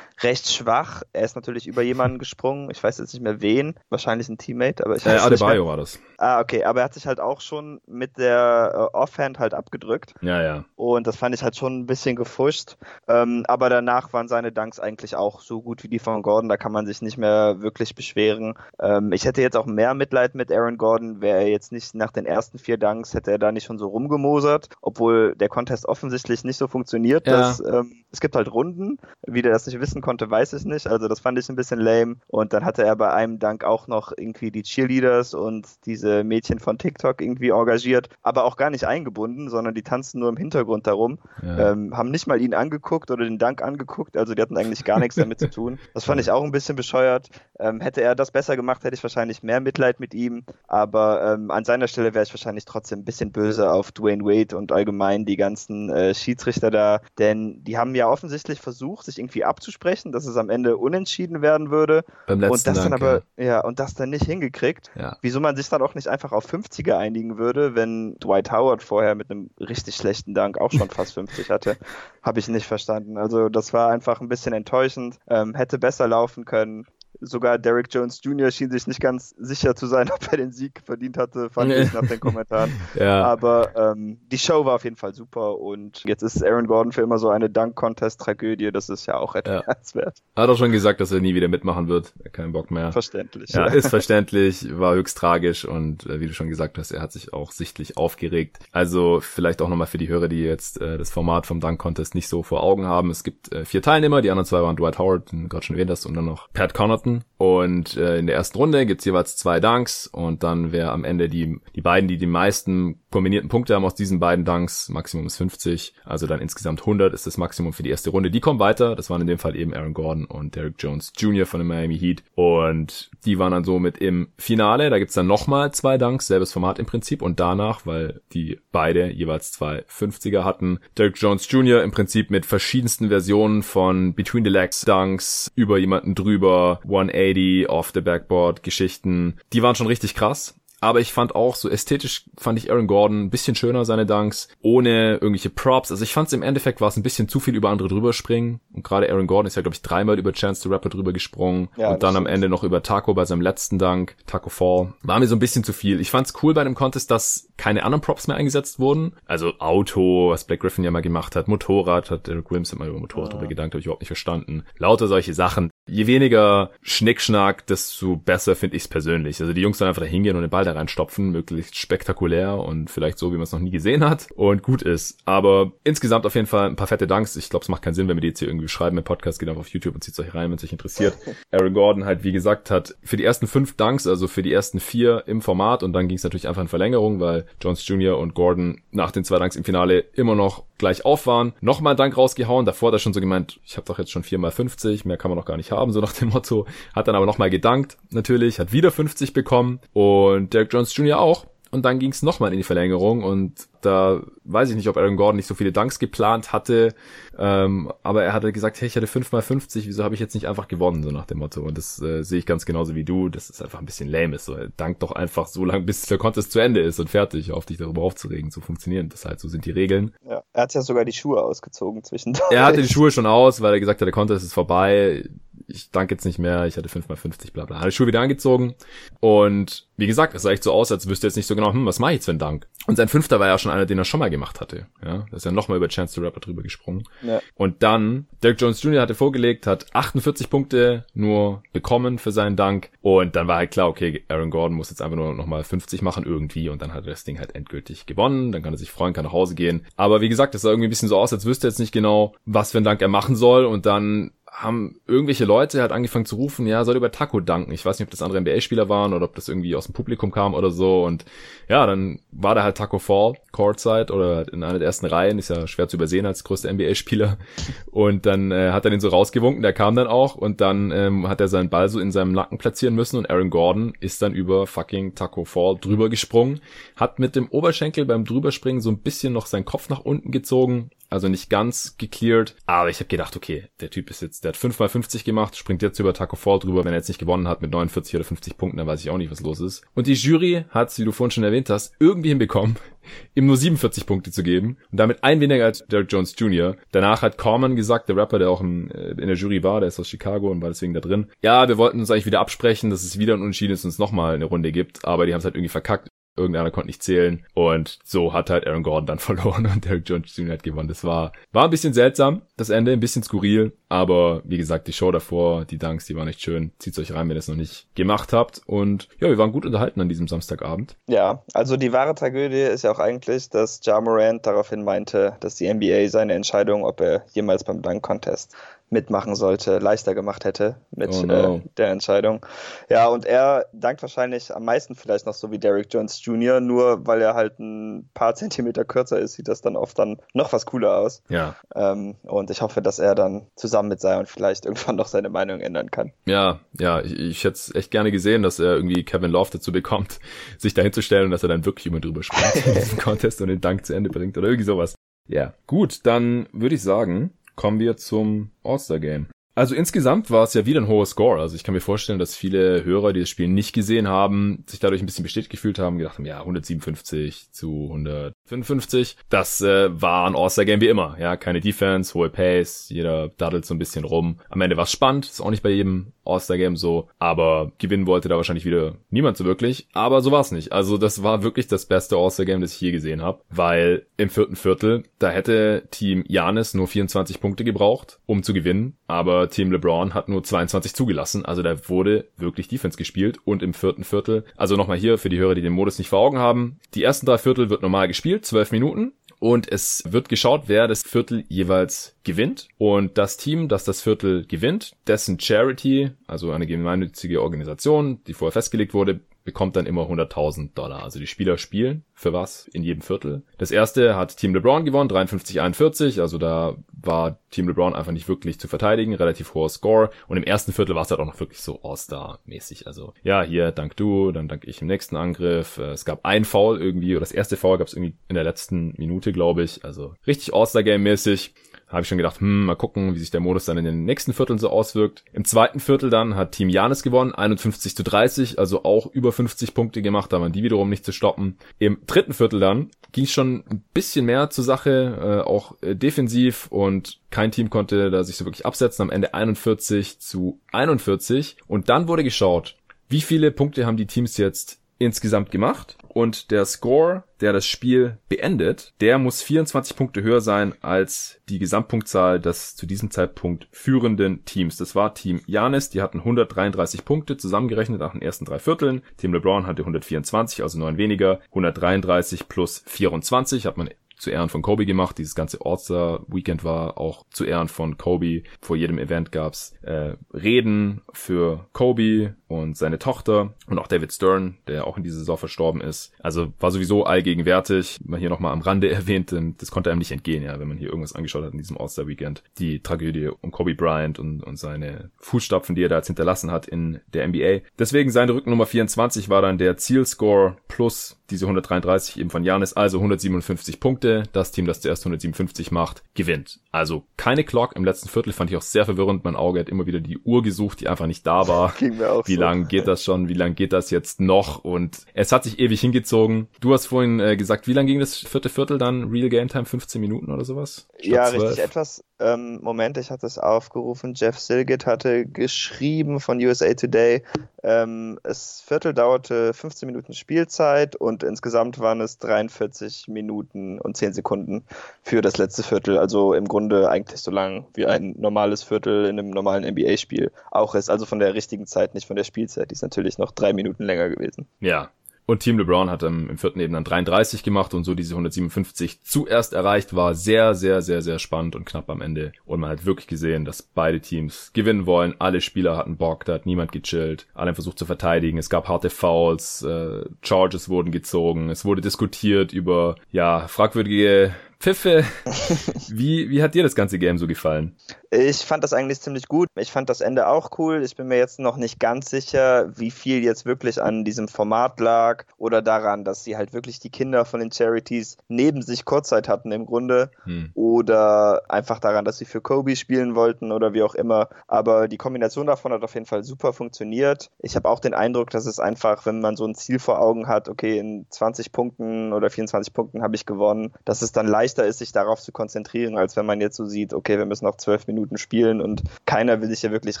recht schwach. Er ist natürlich über jemanden gesprungen. Ich weiß jetzt nicht mehr wen. Wahrscheinlich ein Teammate, aber ich äh, weiß äh, Adebayo war das. Ah, okay. Aber er hat sich halt auch schon mit der äh, Offhand halt abgedrückt. Ja, ja. Und das fand ich halt schon ein bisschen gefuscht. Ähm, aber danach waren seine Dunks eigentlich auch so gut wie die von Gordon. Da kann man sich nicht mehr wirklich beschweren. Ähm, ich hätte jetzt auch mehr Mitleid mit Aaron Gordon, wäre er jetzt nicht nach den ersten vier Dunks, hätte er da nicht schon so rumgemosert, obwohl der Contest offensichtlich nicht so funktioniert. Ja. Dass, ähm, es gibt halt Runden. Wie der das nicht wissen konnte, weiß ich nicht. Also das fand ich ein bisschen lame. Und dann hatte er bei einem Dank auch noch irgendwie die Cheerleaders und diese Mädchen von TikTok irgendwie engagiert, aber auch gar nicht eingebunden, sondern die tanzten nur im Hintergrund darum, Ja. ähm, haben nicht mal ihn angeguckt oder den Dank angeguckt. Also die hatten eigentlich gar nichts damit zu tun. Das fand ich auch ein bisschen bescheuert. Ähm, hätte er das besser gemacht, hätte ich wahrscheinlich mehr Mitleid mit ihm. Aber ähm, an seiner Stelle wäre ich wahrscheinlich trotzdem ein bisschen böse auf Dwayne Wade und allgemein die ganzen äh, Schiedsrichter da. Denn die haben ja offensichtlich versucht, sich irgendwie abzusprechen, dass es am Ende unentschieden werden würde. Beim letzten und das dann Dank, aber, ja. und das dann nicht hingekriegt. ja. Wieso man sich dann auch nicht einfach auf 50er einigen würde, wenn Dwight Howard vorher mit einem richtig schlechten Dank auch schon fast 50 hatte, habe ich nicht verstanden. Also das war einfach ein bisschen enttäuschend, ähm, hätte besser laufen können. Sogar Derek Jones Jr. schien sich nicht ganz sicher zu sein, ob er den Sieg verdient hatte, fand ich nach den Kommentaren. ja. Aber ähm, die Show war auf jeden Fall super und jetzt ist Aaron Gordon für immer so eine Dunk-Contest-Tragödie. Das ist ja auch erwähnenswert. Hat auch schon gesagt, dass er nie wieder mitmachen wird. Kein Bock mehr. Verständlich. Ja, ist verständlich, war höchst tragisch und äh, wie du schon gesagt hast, er hat sich auch sichtlich aufgeregt. Also vielleicht auch nochmal für die Hörer, die jetzt äh, das Format vom Dunk Contest nicht so vor Augen haben. Es gibt äh, vier Teilnehmer, die anderen zwei waren Dwight Howard, den gerade schon erwähnt hast, und dann noch Pat Connaughton. gucken Und äh, in der ersten Runde gibt's jeweils zwei Dunks und dann wer am Ende die, die beiden, die die meisten kombinierten Punkte haben aus diesen beiden Dunks, Maximum ist 50, also dann insgesamt 100 ist das Maximum für die erste Runde. Die kommen weiter, das waren in dem Fall eben Aaron Gordon und Derek Jones Jr. von den Miami Heat und die waren dann somit im Finale. Da gibt's dann nochmal zwei Dunks, selbes Format im Prinzip und danach, weil die beide jeweils zwei 50er hatten, Derek Jones Jr. im Prinzip mit verschiedensten Versionen von Between the Legs Dunks, über jemanden drüber, 180, off the backboard Geschichten. Die waren schon richtig krass. Aber ich fand auch, so ästhetisch fand ich Aaron Gordon ein bisschen schöner, seine Dunks, ohne irgendwelche Props. Also ich fand es im Endeffekt war es ein bisschen zu viel über andere drüber springen. Und gerade Aaron Gordon ist ja, glaube ich, dreimal über Chance the Rapper drüber gesprungen. Ja, und dann am. Ende noch über Taco bei seinem letzten Dunk, Taco Fall. War mir so ein bisschen zu viel. Ich fand's cool bei einem Contest, dass keine anderen Props mehr eingesetzt wurden. Also Auto, was Black Griffin ja mal gemacht hat, Motorrad, hat Derek Williams immer über Motorrad drüber gedankt, habe ich überhaupt nicht verstanden. Lauter solche Sachen. Je weniger Schnickschnack, desto besser finde ich's persönlich. Also die Jungs dann einfach da hingehen und den Ball da reinstopfen, möglichst spektakulär und vielleicht so, wie man es noch nie gesehen hat und gut ist. Aber insgesamt auf jeden Fall ein paar fette Danks. Ich glaube, es macht keinen Sinn, wenn wir die jetzt hier irgendwie schreiben im Podcast. Geht einfach auf YouTube und zieht euch rein, wenn es euch interessiert. Aaron Gordon halt, wie gesagt, hat für die ersten fünf Dunks, also für die ersten vier im Format und dann ging es natürlich einfach in Verlängerung, weil Jones Jr. und Gordon nach den zwei Dunks im Finale immer noch gleich auf waren. Nochmal Dank rausgehauen. Davor hat er schon so gemeint, ich habe doch jetzt schon viermal 50, mehr kann man noch gar nicht haben, so nach dem Motto. Hat dann aber nochmal gedankt, natürlich, hat wieder 50 bekommen und Derek Jones Jr. auch. Und dann ging es nochmal in die Verlängerung und da weiß ich nicht, ob Aaron Gordon nicht so viele Dunks geplant hatte, ähm, aber er hatte gesagt, hey, ich hatte 5 mal 50, wieso habe ich jetzt nicht einfach gewonnen, so nach dem Motto. Und das äh, sehe ich ganz genauso wie du, dass es einfach ein bisschen lame ist. So, dank doch einfach so lange, bis der Contest zu Ende ist und fertig, auf dich darüber aufzuregen, so funktionieren das halt, so sind die Regeln. Ja. Er hat ja sogar die Schuhe ausgezogen zwischendurch. Er hatte die Schuhe schon aus, weil er gesagt hat, der Contest ist vorbei. Ich danke jetzt nicht mehr. Ich hatte 5x50, bla bla. Hat die Schuhe wieder angezogen. Und wie gesagt, es sah echt so aus, als wüsste er jetzt nicht so genau, hm, was mache ich jetzt für einen Dank? Und sein fünfter war ja schon einer, den er schon mal gemacht hatte. Ja, da ist er nochmal über Chance the Rapper drüber gesprungen. Ja. Und dann, Derek Jones Jr. hatte vorgelegt, hat 48 Punkte nur bekommen für seinen Dank. Und dann war halt klar, okay, Aaron Gordon muss jetzt einfach nur nochmal 50 machen irgendwie. Und dann hat er das Ding halt endgültig gewonnen. Dann kann er sich freuen, kann nach Hause gehen. Aber wie gesagt, es sah irgendwie ein bisschen so aus, als wüsste er jetzt nicht genau, was für einen Dank er machen soll. Und dann haben irgendwelche Leute halt angefangen zu rufen, ja, soll über Taco danken. Ich weiß nicht, ob das andere NBA-Spieler waren oder ob das irgendwie aus dem Publikum kam oder so. Und ja, dann war da halt Taco Fall, Courtside oder halt in einer der ersten Reihen, ist ja schwer zu übersehen als größter NBA-Spieler. Und dann äh, hat er den so rausgewunken, der kam dann auch und dann ähm, hat er seinen Ball so in seinem Nacken platzieren müssen und Aaron Gordon ist dann über fucking Taco Fall drüber gesprungen, hat mit dem Oberschenkel beim drüberspringen so ein bisschen noch seinen Kopf nach unten gezogen, also nicht ganz gecleared, aber ich habe gedacht, okay, der Typ ist jetzt, der hat 5 mal 50 gemacht, springt jetzt über Taco Fall drüber. Wenn er jetzt nicht gewonnen hat mit 49 oder 50 Punkten, dann weiß ich auch nicht, was los ist. Und die Jury hat, wie du vorhin schon erwähnt hast, irgendwie hinbekommen, ihm nur 47 Punkte zu geben und damit ein weniger als Derek Jones Jr. Danach hat Corman gesagt, der Rapper, der auch in, äh, in der Jury war, der ist aus Chicago und war deswegen da drin. Ja, wir wollten uns eigentlich wieder absprechen, dass es wieder ein Unentschieden ist und es nochmal eine Runde gibt, aber die haben es halt irgendwie verkackt irgendeiner konnte nicht zählen und so hat halt Aaron Gordon dann verloren und Derek Jones Jr. hat gewonnen. Das war, war ein bisschen seltsam, das Ende, ein bisschen skurril, aber wie gesagt, die Show davor, die Dunks, die waren echt schön. Zieht's euch rein, wenn ihr es noch nicht gemacht habt und ja, wir waren gut unterhalten an diesem Samstagabend. Ja, also die wahre Tragödie ist ja auch eigentlich, dass Ja Morant daraufhin meinte, dass die NBA seine Entscheidung, ob er jemals beim Dunk Contest mitmachen sollte, leichter gemacht hätte mit oh no. äh, der Entscheidung. Ja, und er dankt wahrscheinlich am meisten vielleicht noch so wie Derek Jones Jr., nur weil er halt ein paar Zentimeter kürzer ist, sieht das dann oft dann noch was cooler aus. Ja. Ähm, und ich hoffe, dass er dann zusammen mit Zion vielleicht irgendwann noch seine Meinung ändern kann. Ja, ja, ich, ich hätte es echt gerne gesehen, dass er irgendwie Kevin Love dazu bekommt, sich dahin zu stellen und dass er dann wirklich immer drüber spricht in diesem Contest und den Dank zu Ende bringt oder irgendwie sowas. Ja, gut, dann würde ich sagen, kommen wir zum All-Star Game. Also insgesamt war es ja wieder ein hoher Score. Also ich kann mir vorstellen, dass viele Hörer, die das Spiel nicht gesehen haben, sich dadurch ein bisschen bestätigt gefühlt haben, gedacht haben, ja, 157 zu 155. Das äh, war ein All-Star-Game wie immer. Ja, keine Defense, hohe Pace, jeder daddelt so ein bisschen rum. Am Ende war es spannend, ist auch nicht bei jedem All-Star-Game so, aber gewinnen wollte da wahrscheinlich wieder niemand so wirklich. Aber so war es nicht. Also das war wirklich das beste All-Star-Game, das ich je gesehen habe, weil im vierten Viertel, da hätte Team Janis nur 24 Punkte gebraucht, um zu gewinnen, aber Team LeBron hat nur 22 zugelassen, also da wurde wirklich Defense gespielt und im vierten Viertel, also nochmal hier für die Hörer, die den Modus nicht vor Augen haben, die ersten drei Viertel wird normal gespielt, 12 Minuten, und es wird geschaut, wer das Viertel jeweils gewinnt. Und das Team, das das Viertel gewinnt, dessen Charity, also eine gemeinnützige Organisation, die vorher festgelegt wurde, bekommt dann immer 100.000 Dollar. Also die Spieler spielen für was in jedem Viertel. Das erste hat Team LeBron gewonnen, 53-41. Also da war Team LeBron einfach nicht wirklich zu verteidigen, relativ hoher Score. Und im ersten Viertel war es halt auch noch wirklich so All-Star-mäßig. Also ja, hier dank du, dann dank ich im nächsten Angriff. Äh, es gab ein Foul irgendwie, oder das erste Foul gab es irgendwie in der letzten Minute, glaube ich. Also richtig All-Star-Game-mäßig habe ich schon gedacht, hm, mal gucken, wie sich der Modus dann in den nächsten Vierteln so auswirkt. Im zweiten Viertel dann hat Team Janis gewonnen, 51 zu 30, also auch über 50 Punkte gemacht, da waren die wiederum nicht zu stoppen. Im dritten Viertel dann ging es schon ein bisschen mehr zur Sache, äh, auch äh, defensiv und kein Team konnte da sich so wirklich absetzen. Am Ende 41 zu 41 und dann wurde geschaut, wie viele Punkte haben die Teams jetzt insgesamt gemacht und der Score, der das Spiel beendet, der muss 24 Punkte höher sein als die Gesamtpunktzahl des zu diesem Zeitpunkt führenden Teams. Das war Team Janis, die hatten 133 Punkte zusammengerechnet nach den ersten drei Vierteln. Team LeBron hatte 124, also neun weniger. 133 plus 24 hat man zu Ehren von Kobe gemacht. Dieses ganze All-Star-Weekend war auch zu Ehren von Kobe. Vor jedem Event gab's äh, Reden für Kobe und seine Tochter und auch David Stern, der auch in dieser Saison verstorben ist. Also war sowieso allgegenwärtig. Mal hier nochmal am Rande erwähnt, denn das konnte einem nicht entgehen, ja, wenn man hier irgendwas angeschaut hat in diesem All-Star-Weekend. Die Tragödie um Kobe Bryant und, und seine Fußstapfen, die er da jetzt hinterlassen hat in der NBA. Deswegen seine Rückennummer 24 war dann der Zielscore plus diese 133 eben von Janis, also 157 Punkte. Das Team, das zuerst 157 macht, gewinnt. Also keine Clock im letzten Viertel fand ich auch sehr verwirrend. Mein Auge hat immer wieder die Uhr gesucht, die einfach nicht da war. Wie so. Lang geht das schon? Wie lang geht das jetzt noch? Und es hat sich ewig hingezogen. Du hast vorhin äh, gesagt, wie lang ging das vierte Viertel dann? Real Game Time 15 Minuten oder sowas? Statt ja, 12? richtig etwas. Ähm, Moment, ich hatte es aufgerufen. Jeff Silgit hatte geschrieben von USA Today. Ähm, das Viertel dauerte 15 Minuten Spielzeit und insgesamt waren es 43 Minuten und 10 Sekunden für das letzte Viertel. Also im Grunde eigentlich so lang wie ein normales Viertel in einem normalen NBA-Spiel auch ist. Also von der richtigen Zeit, nicht von der Spielzeit. Die ist natürlich noch drei Minuten länger gewesen. Ja, und Team LeBron hat im, vierten eben dann 33 gemacht und so diese 157 zuerst erreicht, war sehr, sehr, sehr, sehr spannend und knapp am Ende. Und man hat wirklich gesehen, dass beide Teams gewinnen wollen. Alle Spieler hatten Bock, da hat niemand gechillt. Alle haben versucht zu verteidigen. Es gab harte Fouls, äh, Charges wurden gezogen. Es wurde diskutiert über, ja, fragwürdige Pfiffe, wie, wie hat dir das ganze Game so gefallen? Ich fand das eigentlich ziemlich gut. Ich fand das Ende auch cool. Ich bin mir jetzt noch nicht ganz sicher, wie viel jetzt wirklich an diesem Format lag oder daran, dass sie halt wirklich die Kinder von den Charities neben sich Kurzzeit hatten im Grunde hm. oder einfach daran, dass sie für Kobe spielen wollten oder wie auch immer. Aber die Kombination davon hat auf jeden Fall super funktioniert. Ich habe auch den Eindruck, dass es einfach, wenn man so ein Ziel vor Augen hat, okay, in 20 Punkten oder 24 Punkten habe ich gewonnen, dass es dann leichter ist, sich darauf zu konzentrieren, als wenn man jetzt so sieht, okay, wir müssen noch 12 Minuten spielen und keiner will sich ja wirklich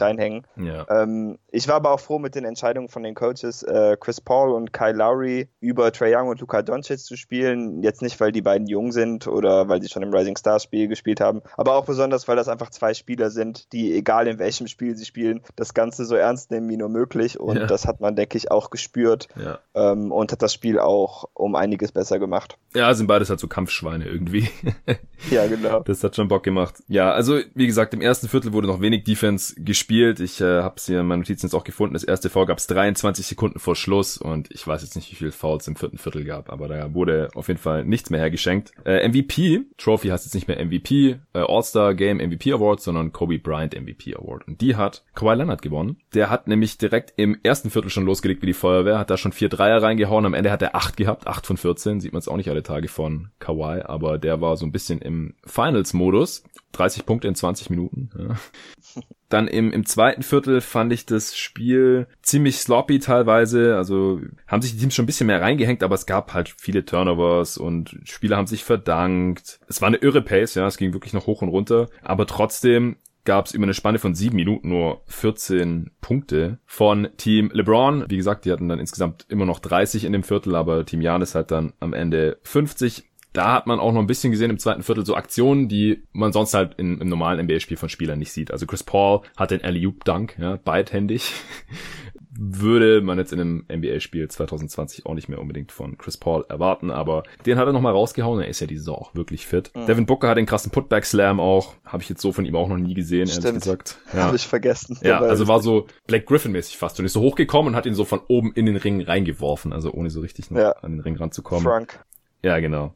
reinhängen. Ja. Ähm, ich war aber auch froh mit den Entscheidungen von den Coaches, äh, Chris Paul und Kyle Lowry über Trae Young und Luka Doncic zu spielen. Jetzt nicht, weil die beiden jung sind oder weil sie schon im Rising Stars Spiel gespielt haben, aber auch besonders, weil das einfach zwei Spieler sind, die egal in welchem Spiel sie spielen, das Ganze so ernst nehmen wie nur möglich und ja. das hat man, denke ich, auch gespürt ja. ähm, und hat das Spiel auch um einiges besser gemacht. Ja, sind beides halt so Kampfschweine irgendwie. ja, genau. Das hat schon Bock gemacht. Ja, also wie gesagt, im ersten Viertel wurde noch wenig Defense gespielt. Ich äh, habe es hier in meinen Notizen jetzt auch gefunden. Das erste Foul gab es 23 Sekunden vor Schluss und ich weiß jetzt nicht, wie viele Fouls im vierten Viertel gab, aber da wurde auf jeden Fall nichts mehr hergeschenkt. Äh, MVP, Trophy heißt jetzt nicht mehr MVP, äh, All-Star Game MVP Award, sondern Kobe Bryant MVP Award. Und die hat Kawhi Leonard gewonnen. Der hat nämlich direkt im ersten Viertel schon losgelegt wie die Feuerwehr, hat da schon vier Dreier reingehauen. Am Ende hat er acht gehabt, acht von 14. Sieht man es auch nicht alle Tage von Kawhi, aber der war so ein bisschen im Finals-Modus. 30 Punkte in 20 Minuten. Ja. Dann im, im zweiten Viertel fand ich das Spiel ziemlich sloppy teilweise. Also haben sich die Teams schon ein bisschen mehr reingehängt, aber es gab halt viele Turnovers und Spieler haben sich verdankt. Es war eine irre Pace, ja, es ging wirklich noch hoch und runter. Aber trotzdem gab es über eine Spanne von sieben Minuten nur 14 Punkte von Team LeBron. Wie gesagt, die hatten dann insgesamt immer noch 30 in dem Viertel, aber Team Janis hat dann am Ende 50 da hat man auch noch ein bisschen gesehen im zweiten Viertel so Aktionen, die man sonst halt in, im normalen NBA-Spiel von Spielern nicht sieht. Also Chris Paul hat den Alley-Oop-Dunk, ja, beidhändig. Würde man jetzt in einem NBA-Spiel 2020 auch nicht mehr unbedingt von Chris Paul erwarten, aber den hat er nochmal rausgehauen. Er ist ja diese Saison auch wirklich fit. Mhm. Devin Booker hat den krassen Putback-Slam auch. Habe ich jetzt so von ihm auch noch nie gesehen, Stimmt. ehrlich gesagt. Ja. Habe ich vergessen. Ja, also war so Black Griffin-mäßig fast. Und ist so hochgekommen und hat ihn so von oben in den Ring reingeworfen, also ohne so richtig ja. an den Ring ranzukommen. Frank. Ja, genau.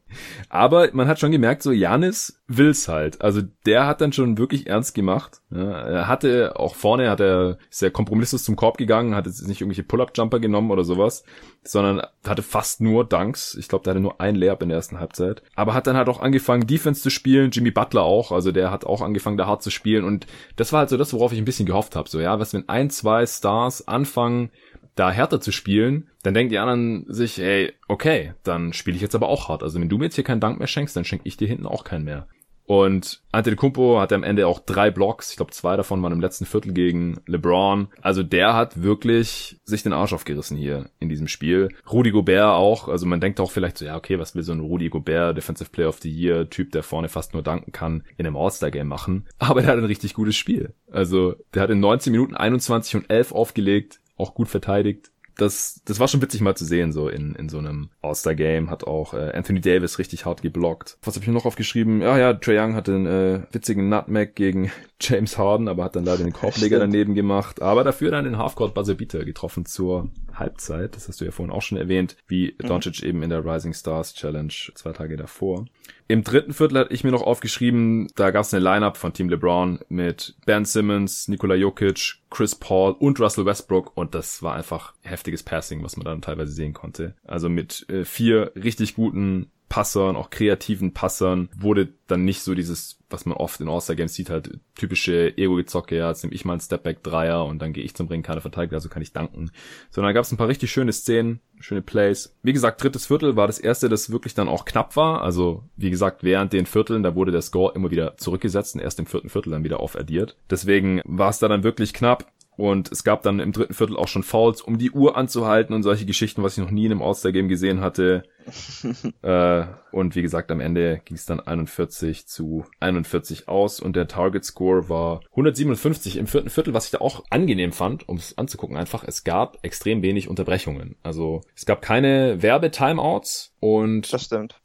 Aber man hat schon gemerkt, so Janis will's halt. Also der hat dann schon wirklich ernst gemacht. Er hatte auch vorne, hat er sehr kompromisslos zum Korb gegangen, hat jetzt nicht irgendwelche Pull-Up-Jumper genommen oder sowas, sondern hatte fast nur Dunks. Ich glaube, der hatte nur ein Layup in der ersten Halbzeit. Aber hat dann halt auch angefangen, Defense zu spielen. Jimmy Butler auch. Also der hat auch angefangen, da hart zu spielen. Und das war halt so das, worauf ich ein bisschen gehofft habe. So, ja, was wenn ein, zwei Stars anfangen, da härter zu spielen, dann denken die anderen sich, ey, okay, dann spiele ich jetzt aber auch hart. Also wenn du mir jetzt hier keinen Dank mehr schenkst, dann schenke ich dir hinten auch keinen mehr. Und Antetokounmpo hatte am Ende auch drei Blocks. Ich glaube, zwei davon waren im letzten Viertel gegen LeBron. Also der hat wirklich sich den Arsch aufgerissen hier in diesem Spiel. Rudy Gobert auch. Also man denkt auch vielleicht so, ja, okay, was will so ein Rudy Gobert, Defensive Player of the Year, Typ, der vorne fast nur danken kann, in einem All-Star-Game machen. Aber der hat ein richtig gutes Spiel. Also der hat in 19 Minuten 21 und 11 aufgelegt, auch gut verteidigt. Das, das war schon witzig mal zu sehen, so in, in so einem All-Star-Game. Hat auch äh, Anthony Davis richtig hart geblockt. Was habe ich mir noch aufgeschrieben? Ja, ja, Trae Young hatte einen äh, witzigen Nutmeg gegen James Harden, aber hat dann leider den Korbleger daneben gemacht. Aber dafür dann den Halfcourt Buzzer Beater getroffen zur Halbzeit. Das hast du ja vorhin auch schon erwähnt, wie mhm. Doncic eben in der Rising Stars Challenge zwei Tage davor. Im dritten Viertel hatte ich mir noch aufgeschrieben, da gab es eine Lineup von Team LeBron mit Ben Simmons, Nikola Jokic, Chris Paul und Russell Westbrook und das war einfach heftiges Passing, was man dann teilweise sehen konnte. Also mit äh, vier richtig guten Passern, auch kreativen Passern, wurde dann nicht so dieses, was man oft in All-Star-Games sieht, halt typische Ego-Gezocke, ja, jetzt nehme ich mal einen Stepback-Dreier und dann gehe ich zum Ring, keiner verteidigt, also kann ich danken. Sondern da gab es ein paar richtig schöne Szenen, schöne Plays. Wie gesagt, drittes Viertel war das erste, das wirklich dann auch knapp war. Also, wie gesagt, während den Vierteln, da wurde der Score immer wieder zurückgesetzt und erst im vierten Viertel dann wieder aufaddiert. Deswegen war es da dann wirklich knapp. Und es gab dann im dritten Viertel auch schon Fouls, um die Uhr anzuhalten und solche Geschichten, was ich noch nie in einem All-Star-Game gesehen hatte. äh, und wie gesagt, am Ende ging es dann 41 zu 41 aus und der Target Score war 157 im vierten Viertel, was ich da auch angenehm fand, um es anzugucken. Einfach, es gab extrem wenig Unterbrechungen. Also es gab keine Werbe-Timeouts und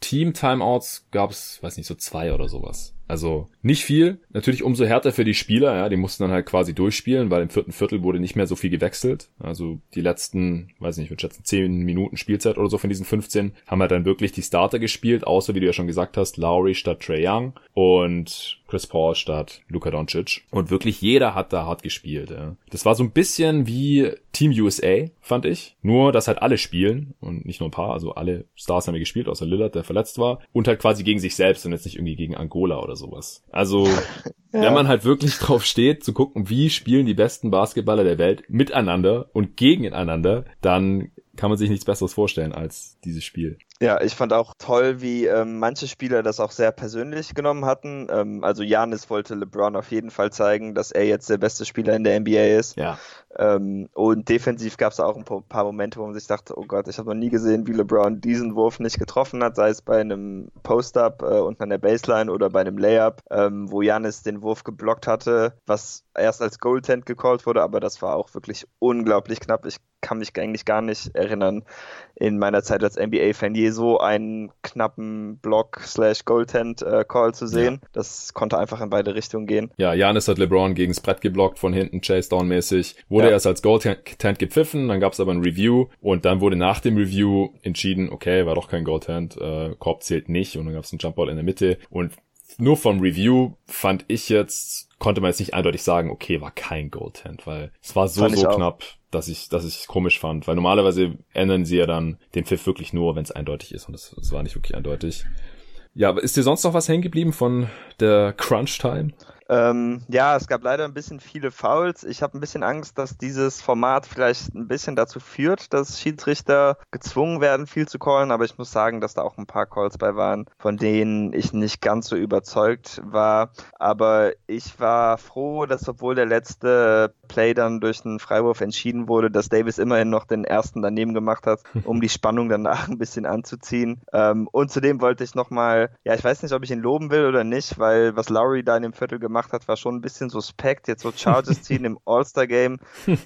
Team-Timeouts gab es, weiß nicht, so zwei oder sowas. Also nicht viel. Natürlich umso härter für die Spieler, ja, die mussten dann halt quasi durchspielen, weil im vierten Viertel wurde nicht mehr so viel gewechselt. Also die letzten, weiß nicht, ich würde schätzen, 10 Minuten Spielzeit oder so von diesen 15 haben halt dann wirklich die Starter gespielt, außer wie du ja schon gesagt hast, Lowry statt Trey Young und Chris Paul statt Luka Doncic. Und wirklich jeder hat da hart gespielt. Ja. Das war so ein bisschen wie Team USA, fand ich. Nur, dass halt alle spielen und nicht nur ein paar, also alle Stars haben ja gespielt, außer Lillard, der verletzt war. Und halt quasi gegen sich selbst und jetzt nicht irgendwie gegen Angola oder sowas. Also, ja. wenn man halt wirklich drauf steht, zu gucken, wie spielen die besten Basketballer der Welt miteinander und gegeneinander, dann kann man sich nichts Besseres vorstellen als dieses Spiel. Ja, ich fand auch toll, wie ähm, manche Spieler das auch sehr persönlich genommen hatten. Ähm, also Janis wollte LeBron auf jeden Fall zeigen, dass er jetzt der beste Spieler in der NBA ist. Ja. Ähm, und defensiv gab es auch ein paar Momente, wo man sich dachte, oh Gott, ich habe noch nie gesehen, wie LeBron diesen Wurf nicht getroffen hat, sei es bei einem Post-Up äh, unten an der Baseline oder bei einem Layup, ähm, wo Janis den Wurf geblockt hatte, was erst als Goaltend gecallt wurde, aber das war auch wirklich unglaublich knapp. Ich kann mich eigentlich gar nicht erinnern, in meiner Zeit als NBA-Fan je so einen knappen Block slash Goaltend äh, Call zu sehen. Ja. Das konnte einfach in beide Richtungen gehen. Ja, Janis hat LeBron gegens Brett geblockt von hinten, Chase Down mäßig. Wurde ja. erst als Goaltend gepfiffen, dann gab es aber ein Review und dann wurde nach dem Review entschieden, okay, war doch kein Goaltend, äh, Korb zählt nicht und dann gab es einen Jumpball in der Mitte und nur vom Review fand ich jetzt, konnte man jetzt nicht eindeutig sagen, okay, war kein Goaltend, weil es war so, so knapp dass ich, dass ich komisch fand, weil normalerweise ändern sie ja dann den Pfiff wirklich nur, wenn es eindeutig ist und das, das war nicht wirklich eindeutig. Ja, aber ist dir sonst noch was hängen geblieben von der Crunch Time? Ähm, ja, es gab leider ein bisschen viele Fouls. Ich habe ein bisschen Angst, dass dieses Format vielleicht ein bisschen dazu führt, dass Schiedsrichter gezwungen werden, viel zu callen. Aber ich muss sagen, dass da auch ein paar Calls bei waren, von denen ich nicht ganz so überzeugt war. Aber ich war froh, dass obwohl der letzte Play dann durch einen Freiwurf entschieden wurde, dass Davis immerhin noch den ersten daneben gemacht hat, um die Spannung danach ein bisschen anzuziehen. Ähm, und zudem wollte ich nochmal, ja, ich weiß nicht, ob ich ihn loben will oder nicht, weil was Lowry da in dem Viertel gemacht gemacht hat, war schon ein bisschen suspekt. Jetzt so Charges ziehen im All-Star-Game,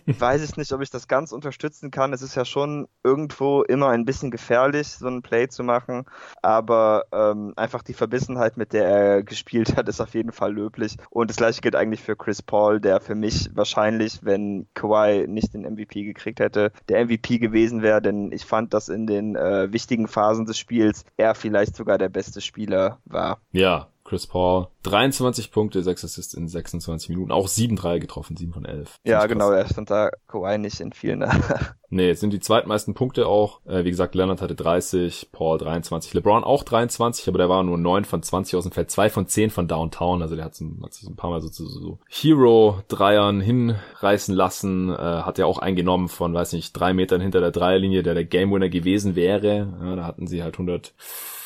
weiß ich nicht, ob ich das ganz unterstützen kann. Es ist ja schon irgendwo immer ein bisschen gefährlich, so ein Play zu machen. Aber ähm, einfach die Verbissenheit, mit der er gespielt hat, ist auf jeden Fall löblich. Und das gleiche gilt eigentlich für Chris Paul, der für mich wahrscheinlich, wenn Kawhi nicht den MVP gekriegt hätte, der MVP gewesen wäre. Denn ich fand, dass in den äh, wichtigen Phasen des Spiels er vielleicht sogar der beste Spieler war. Ja, Chris Paul. 23 Punkte, 6 Assists in 26 Minuten. Auch 7 Dreier getroffen, 7 von 11. Ja, genau, er stand da Kawhi nicht in vielen. nee, es sind die zweitmeisten Punkte auch. Äh, wie gesagt, Leonard hatte 30, Paul 23, LeBron auch 23, aber der war nur 9 von 20 aus dem Feld, 2 von 10 von Downtown. Also der hat, so, hat sich ein paar Mal so zu so Hero-Dreiern hinreißen lassen. Äh, hat ja auch eingenommen von, weiß nicht, drei Metern hinter der Dreierlinie, der der Game Winner gewesen wäre. Ja, da hatten sie halt 100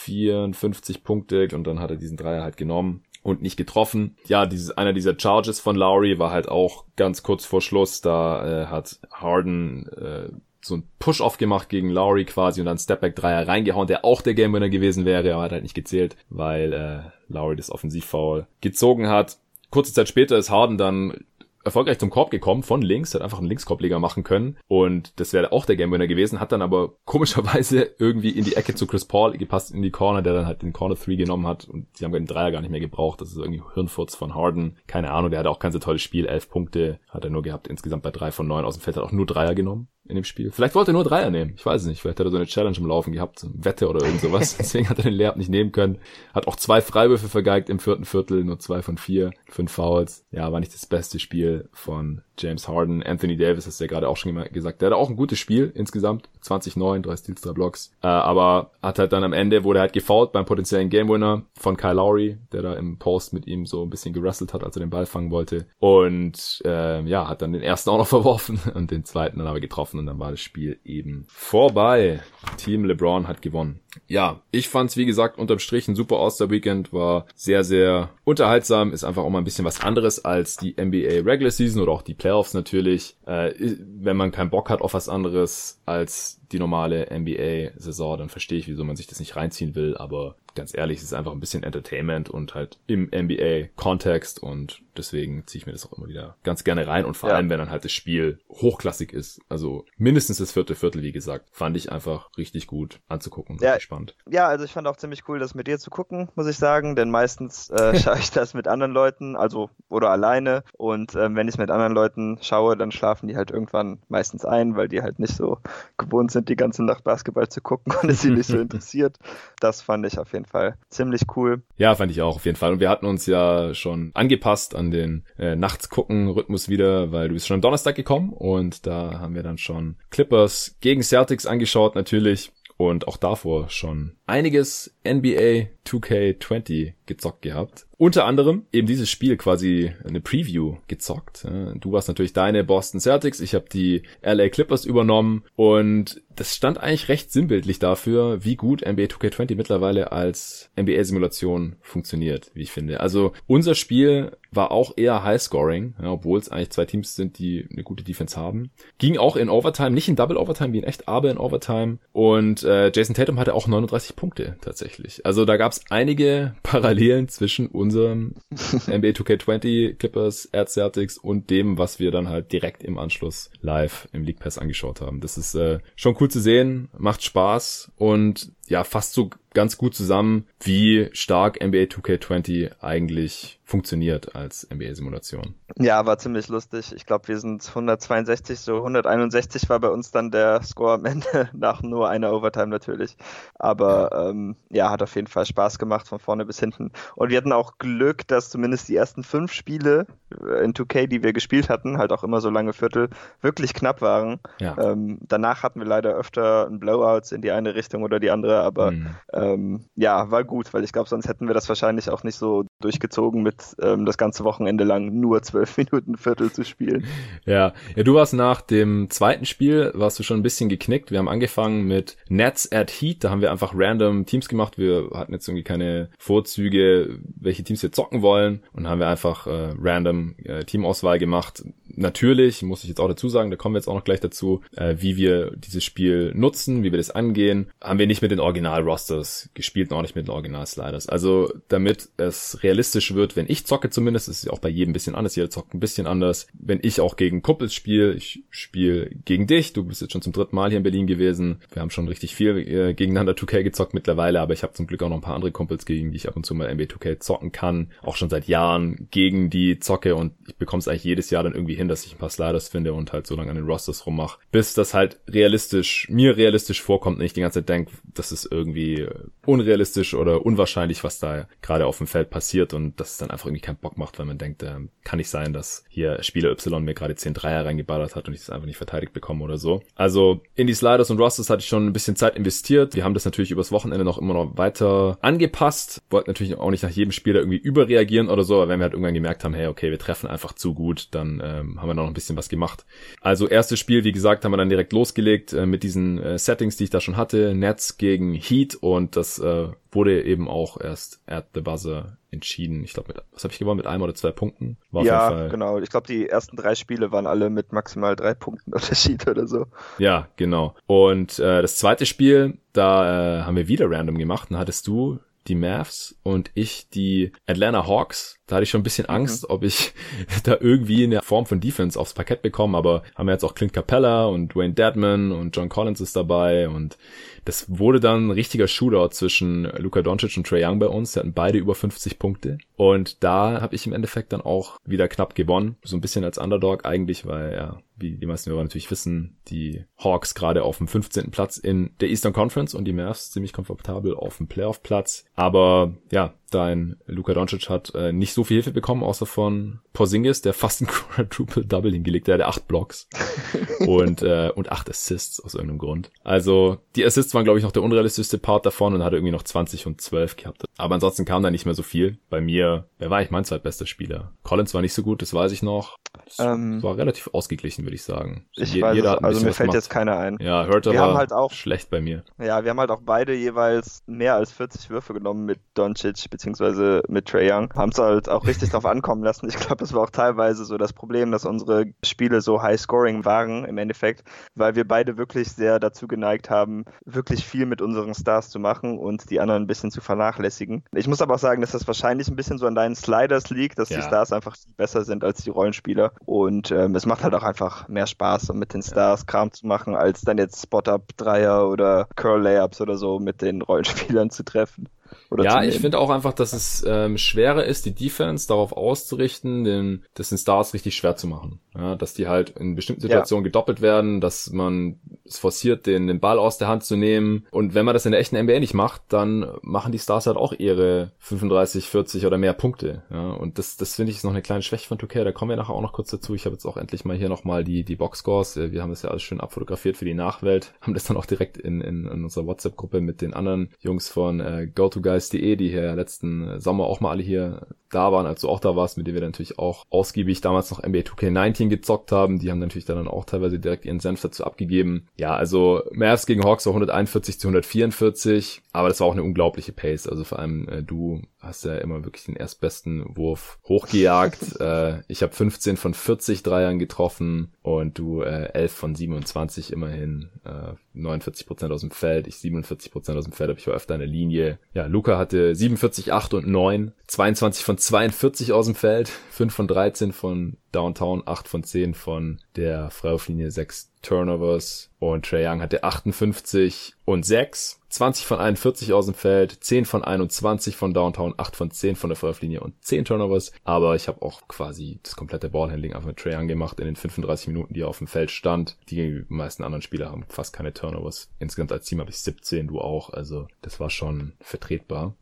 54 Punkte und dann hat er diesen Dreier halt genommen und nicht getroffen. Ja, dieses, einer dieser Charges von Lowry war halt auch ganz kurz vor Schluss. Da äh, hat Harden äh, so ein Push-Off gemacht gegen Lowry quasi und dann Stepback-Dreier reingehauen, der auch der Game-Winner gewesen wäre, aber hat halt nicht gezählt, weil äh, Lowry das Offensivfoul gezogen hat. Kurze Zeit später ist Harden dann erfolgreich zum Korb gekommen von links, hat einfach einen Linkskorbleger machen können und das wäre auch der Gamewinner gewesen, hat dann aber komischerweise irgendwie in die Ecke zu Chris Paul gepasst in die Corner, der dann halt den Corner 3 genommen hat und sie haben den Dreier gar nicht mehr gebraucht, das ist irgendwie Hirnfurz von Harden, keine Ahnung, der hatte auch kein so tolles Spiel, elf Punkte hat er nur gehabt, insgesamt bei drei von neun aus dem Feld, hat auch nur Dreier genommen in dem Spiel. Vielleicht wollte er nur Dreier nehmen. Ich weiß es nicht. Vielleicht hat er so eine Challenge im Laufen gehabt. Wette oder irgend sowas. Deswegen hat er den Layup nicht nehmen können. Hat auch zwei Freiwürfe vergeigt im vierten Viertel. Nur zwei von vier. Fünf Fouls. Ja, war nicht das beste Spiel von James Harden. Anthony Davis hast du ja gerade auch schon gesagt. Der hatte auch ein gutes Spiel insgesamt. 20-9, drei Steals, drei Blocks. Äh, aber hat halt dann am Ende, wurde halt gefoult beim potenziellen Game Winner von Kyle Lowry, der da im Post mit ihm so ein bisschen gerustelt hat, als er den Ball fangen wollte. Und äh, ja, hat dann den ersten auch noch verworfen und den zweiten dann aber getroffen und dann war das Spiel eben vorbei. Team LeBron hat gewonnen. Ja, ich fand's wie gesagt unterm Strich ein super All-Star-Weekend, war sehr, sehr unterhaltsam, ist einfach auch mal ein bisschen was anderes als die NBA Regular Season oder auch die Playoffs natürlich. Äh, wenn man keinen Bock hat auf was anderes als die normale NBA-Saison, dann verstehe ich, wieso man sich das nicht reinziehen will, aber ganz ehrlich, es ist einfach ein bisschen Entertainment und halt im NBA-Kontext und deswegen ziehe ich mir das auch immer wieder ganz gerne rein und vor ja. allem, wenn dann halt das Spiel hochklassig ist, also mindestens das vierte Viertel, wie gesagt, fand ich einfach richtig gut anzugucken. Ja, spannend. Ja, also ich fand auch ziemlich cool, das mit dir zu gucken, muss ich sagen, denn meistens äh, schaue ich das mit anderen Leuten, also oder alleine und ähm, wenn ich es mit anderen Leuten schaue, dann schlafen die halt irgendwann meistens ein, weil die halt nicht so gewohnt sind, die ganze Nacht Basketball zu gucken und es sie nicht so interessiert. Das fand ich auf jeden Fall ziemlich cool. Ja, fand ich auch auf jeden Fall. Und wir hatten uns ja schon angepasst an den äh, Nachts-Gucken-Rhythmus wieder, weil du bist schon am Donnerstag gekommen und da haben wir dann schon Clippers gegen Celtics angeschaut natürlich und auch davor schon einiges NBA 2K20 gezockt gehabt. Unter anderem eben dieses Spiel quasi eine Preview gezockt. Du warst natürlich deine Boston Celtics, ich habe die LA Clippers übernommen und das stand eigentlich recht sinnbildlich dafür, wie gut NBA 2K20 mittlerweile als NBA-Simulation funktioniert, wie ich finde. Also unser Spiel war auch eher High-Scoring, ja, obwohl es eigentlich zwei Teams sind, die eine gute Defense haben. Ging auch in Overtime, nicht in Double Overtime wie in echt, aber in Overtime. Und äh, Jason Tatum hatte auch 39 Punkte tatsächlich. Also da gab es einige Parallelen zwischen unserem NBA 2K20 Clippers Ad Celtics und dem, was wir dann halt direkt im Anschluss live im League Pass angeschaut haben. Das ist äh, schon cool zu sehen, macht Spaß und ja, fast so ganz gut zusammen, wie stark NBA 2K20 eigentlich funktioniert als NBA-Simulation. Ja, war ziemlich lustig. Ich glaube, wir sind 162, so 161 war bei uns dann der Score am Ende, nach nur einer Overtime natürlich. Aber ähm, ja, hat auf jeden Fall Spaß gemacht von vorne bis hinten. Und wir hatten auch Glück, dass zumindest die ersten fünf Spiele in 2K, die wir gespielt hatten, halt auch immer so lange Viertel, wirklich knapp waren. Ja. Ähm, danach hatten wir leider öfter Blowouts in die eine Richtung oder die andere, aber mhm. ähm, ja, war gut, weil ich glaube, sonst hätten wir das wahrscheinlich auch nicht so durchgezogen mit ähm, das ganze Wochenende lang nur zwölf Minuten Viertel zu spielen. Ja. ja, du warst nach dem zweiten Spiel, warst du schon ein bisschen geknickt. Wir haben angefangen mit Nets at Heat, da haben wir einfach random Teams gemacht. Wir hatten jetzt irgendwie keine Vorzüge, welche Teams wir zocken wollen und haben wir einfach äh, random äh, Teamauswahl gemacht natürlich, muss ich jetzt auch dazu sagen, da kommen wir jetzt auch noch gleich dazu, äh, wie wir dieses Spiel nutzen, wie wir das angehen, haben wir nicht mit den Original-Rosters gespielt und auch nicht mit den Original-Sliders. Also damit es realistisch wird, wenn ich zocke zumindest, ist es auch bei jedem ein bisschen anders, jeder zockt ein bisschen anders. Wenn ich auch gegen Kumpels spiele, ich spiele gegen dich, du bist jetzt schon zum dritten Mal hier in Berlin gewesen, wir haben schon richtig viel äh, gegeneinander 2K gezockt mittlerweile, aber ich habe zum Glück auch noch ein paar andere Kumpels, gegen die ich ab und zu mal NBA 2K zocken kann, auch schon seit Jahren gegen die zocke und ich bekomme es eigentlich jedes Jahr dann irgendwie hin, hin, dass ich ein paar Sliders finde und halt so lange an den Rosters rummache, bis das halt realistisch, mir realistisch vorkommt und ich die ganze Zeit denke, das ist irgendwie unrealistisch oder unwahrscheinlich, was da gerade auf dem Feld passiert und dass es dann einfach irgendwie keinen Bock macht, weil man denkt, äh, kann nicht sein, dass hier Spieler Y mir gerade 10 Dreier reingeballert hat und ich das einfach nicht verteidigt bekomme oder so. Also in die Sliders und Rosters hatte ich schon ein bisschen Zeit investiert. Wir haben das natürlich übers Wochenende noch immer noch weiter angepasst. Wollten natürlich auch nicht nach jedem Spiel da irgendwie überreagieren oder so, aber wenn wir halt irgendwann gemerkt haben, hey, okay, wir treffen einfach zu gut, dann ähm, haben wir noch ein bisschen was gemacht. Also erstes Spiel, wie gesagt, haben wir dann direkt losgelegt äh, mit diesen äh, Settings, die ich da schon hatte. Nets gegen Heat und das äh, wurde eben auch erst at the buzzer entschieden. Ich glaube, was habe ich gewonnen? Mit einem oder zwei Punkten? War ja, genau. Ich glaube, die ersten drei Spiele waren alle mit maximal drei Punkten Unterschied oder so. Ja, genau. Und äh, das zweite Spiel, da äh, haben wir wieder random gemacht. Dann hattest du die Mavs und ich die Atlanta Hawks. Da hatte ich schon ein bisschen. Angst, ob ich da irgendwie eine Form von Defense aufs Parkett bekomme, aber haben wir jetzt auch Clint Capella und Wayne Deadman und John Collins ist dabei und das wurde dann ein richtiger Shootout zwischen Luka Doncic und Trey Young bei uns. Die hatten beide über 50 Punkte. Und da habe ich im Endeffekt dann auch wieder knapp gewonnen. So ein bisschen als Underdog eigentlich, weil ja, wie die meisten Hörer natürlich wissen, die Hawks gerade auf dem 15. Platz in der Eastern Conference und die Mavs ziemlich komfortabel auf dem Playoff-Platz. Aber ja, dein Luka Doncic hat äh, nicht so viel Hilfe bekommen, außer von Porzingis, der fast ein Quadruple-Double hingelegt hat. Der hatte acht Blocks und, äh, und acht Assists aus irgendeinem Grund. Also die Assists waren, glaube ich, noch der unrealistischste Part davon und hatte irgendwie noch 20 und 12 gehabt. Aber ansonsten kam da nicht mehr so viel. Bei mir, wer war ich mein zweitbester Spieler? Collins war nicht so gut, das weiß ich noch. Es ähm, war relativ ausgeglichen, würde ich sagen. Ich Je weiß jeder es, also mir fällt gemacht. jetzt keiner ein. Ja, hört aber haben halt auch, schlecht bei mir. Ja, wir haben halt auch beide jeweils mehr als 40 Würfe genommen mit Doncic beziehungsweise mit Trey Young. Haben es halt auch richtig drauf ankommen lassen. Ich glaube, es war auch teilweise so das Problem, dass unsere Spiele so high scoring waren im Endeffekt, weil wir beide wirklich sehr dazu geneigt haben, wirklich viel mit unseren Stars zu machen und die anderen ein bisschen zu vernachlässigen. Ich muss aber auch sagen, dass das wahrscheinlich ein bisschen so an deinen Sliders liegt, dass ja. die Stars einfach besser sind als die Rollenspieler. Und ähm, es macht halt auch einfach mehr Spaß, um mit den Stars Kram zu machen, als dann jetzt Spot-Up-Dreier oder Curl-Layups oder so mit den Rollenspielern zu treffen. Oder ja, ich finde auch einfach, dass es ähm, schwerer ist, die Defense darauf auszurichten, den, das den Stars richtig schwer zu machen. Ja, dass die halt in bestimmten Situationen ja. gedoppelt werden, dass man es forciert, den, den Ball aus der Hand zu nehmen. Und wenn man das in der echten NBA nicht macht, dann machen die Stars halt auch ihre 35, 40 oder mehr Punkte. Ja, und das, das finde ich ist noch eine kleine Schwäche von 2K. Da kommen wir nachher auch noch kurz dazu. Ich habe jetzt auch endlich mal hier nochmal die, die Boxscores. Wir haben das ja alles schön abfotografiert für die Nachwelt. Haben das dann auch direkt in, in, in unserer WhatsApp-Gruppe mit den anderen Jungs von äh, GoToGuys.de, die hier letzten Sommer auch mal alle hier da waren, als du auch da warst, mit denen wir natürlich auch ausgiebig damals noch NBA 2K19 gezockt haben. Die haben natürlich dann auch teilweise direkt ihren Senf dazu abgegeben. Ja, also Mavs gegen Hawks war 141 zu 144, aber das war auch eine unglaubliche Pace. Also vor allem äh, du hast ja immer wirklich den erstbesten Wurf hochgejagt. äh, ich habe 15 von 40 Dreiern getroffen und du äh, 11 von 27 immerhin. Äh, 49 Prozent aus dem Feld, ich 47 Prozent aus dem Feld, aber ich war öfter in der Linie. Ja, Luca hatte 47, 8 und 9, 22 von 42 aus dem Feld, 5 von 13 von Downtown, 8 von 10 von der Freiwurflinie, 6 Turnovers und Trey Young hatte 58 und 6, 20 von 41 aus dem Feld, 10 von 21 von Downtown, 8 von 10 von der Freiwurflinie und 10 Turnovers, aber ich habe auch quasi das komplette Ballhandling einfach mit Trey Young gemacht in den 35 Minuten, die er auf dem Feld stand. Die meisten anderen Spieler haben fast keine Turnovers. Insgesamt als Team habe ich 17, du auch, also das war schon vertretbar.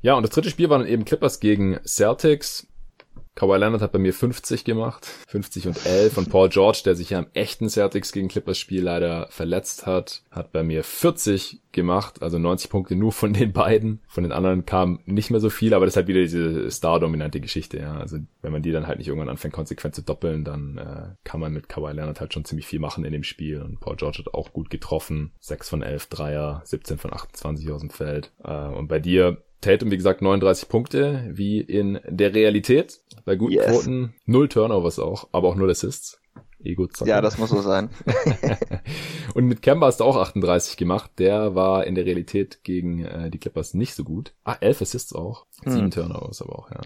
Ja, und das dritte Spiel war dann eben Clippers gegen Celtics. Kawhi Leonard hat bei mir 50 gemacht, 50 und 11 und Paul George, der sich ja im echten Celtics gegen Clippers Spiel leider verletzt hat, hat bei mir 40 gemacht, also 90 Punkte nur von den beiden. Von den anderen kam nicht mehr so viel, aber das ist halt wieder diese star-dominante Geschichte, ja. Also wenn man die dann halt nicht irgendwann anfängt konsequent zu doppeln, dann äh, kann man mit Kawhi Leonard halt schon ziemlich viel machen in dem Spiel und Paul George hat auch gut getroffen, 6 von 11 Dreier, 17 von 28 aus dem Feld. Äh, und bei dir Tatum, wie gesagt, 39 Punkte, wie in der Realität. Bei guten yes. Quoten, null Turnovers auch, aber auch null Assists. Ego -Zocker. Ja, das muss so sein. und mit Kemba hast du auch 38 gemacht. Der war in der Realität gegen äh, die Clippers nicht so gut. Ah, 11 Assists auch. Sieben hm. Turnovers aber auch, ja.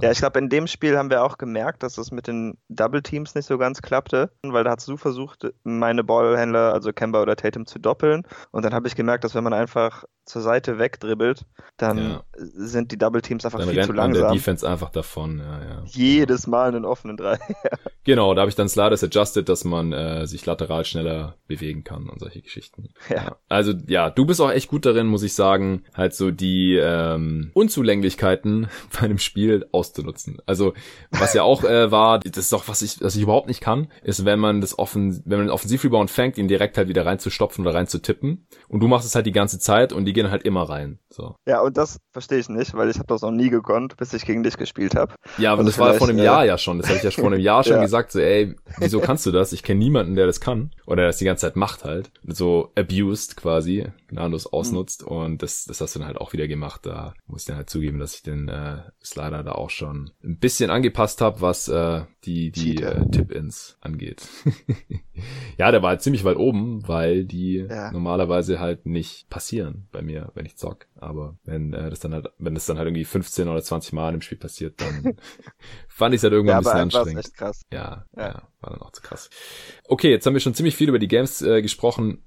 ja, ich glaube, in dem Spiel haben wir auch gemerkt, dass es mit den Double Teams nicht so ganz klappte, weil da hast du versucht, meine Ballhändler, also Kemba oder Tatum, zu doppeln. Und dann habe ich gemerkt, dass wenn man einfach zur Seite wegdribbelt, dann ja. sind die Double Teams einfach dann viel zu langsam. Dann der Defense einfach davon, ja, ja. Jedes Mal einen offenen Drei. genau, da habe ich dann Sliders adjusted, dass man äh, sich lateral schneller bewegen kann und solche Geschichten. Ja. Also ja, du bist auch echt gut darin, muss ich sagen, halt so die ähm, Unzulänglichkeiten bei einem Spiel auszunutzen. Also was ja auch äh, war, das ist doch was ich, was ich überhaupt nicht kann, ist wenn man das offen, wenn man den Offensivrebound fängt, ihn direkt halt wieder reinzustopfen oder reinzutippen. Und du machst es halt die ganze Zeit und die gehen halt immer rein. So. Ja, und das verstehe ich nicht, weil ich habe das noch nie gekonnt, bis ich gegen dich gespielt habe. Ja, aber also das war vor einem äh, Jahr ja schon. Das habe ich ja vor einem Jahr schon ja. gesagt, so, ey, wieso kannst du das? Ich kenne niemanden, der das kann. Oder der das die ganze Zeit macht halt. So abused quasi, gnadenlos ausnutzt. Mhm. Und das, das hast du dann halt auch wieder gemacht. Da muss ich dann halt zugeben, dass ich den äh, Slider da auch schon ein bisschen angepasst habe, was äh, die, die äh, Tip-Ins angeht. ja, der war halt ziemlich weit oben, weil die ja. normalerweise halt nicht passieren bei mir, wenn ich zock. Aber wenn äh, das dann halt, wenn das dann halt irgendwie 15 oder 20 Mal im Spiel passiert, dann fand ich es halt irgendwann ja, ein bisschen anstrengend. Echt krass. Ja, ja, ja, war dann auch zu krass. Okay, jetzt haben wir schon ziemlich viel über die Games äh, gesprochen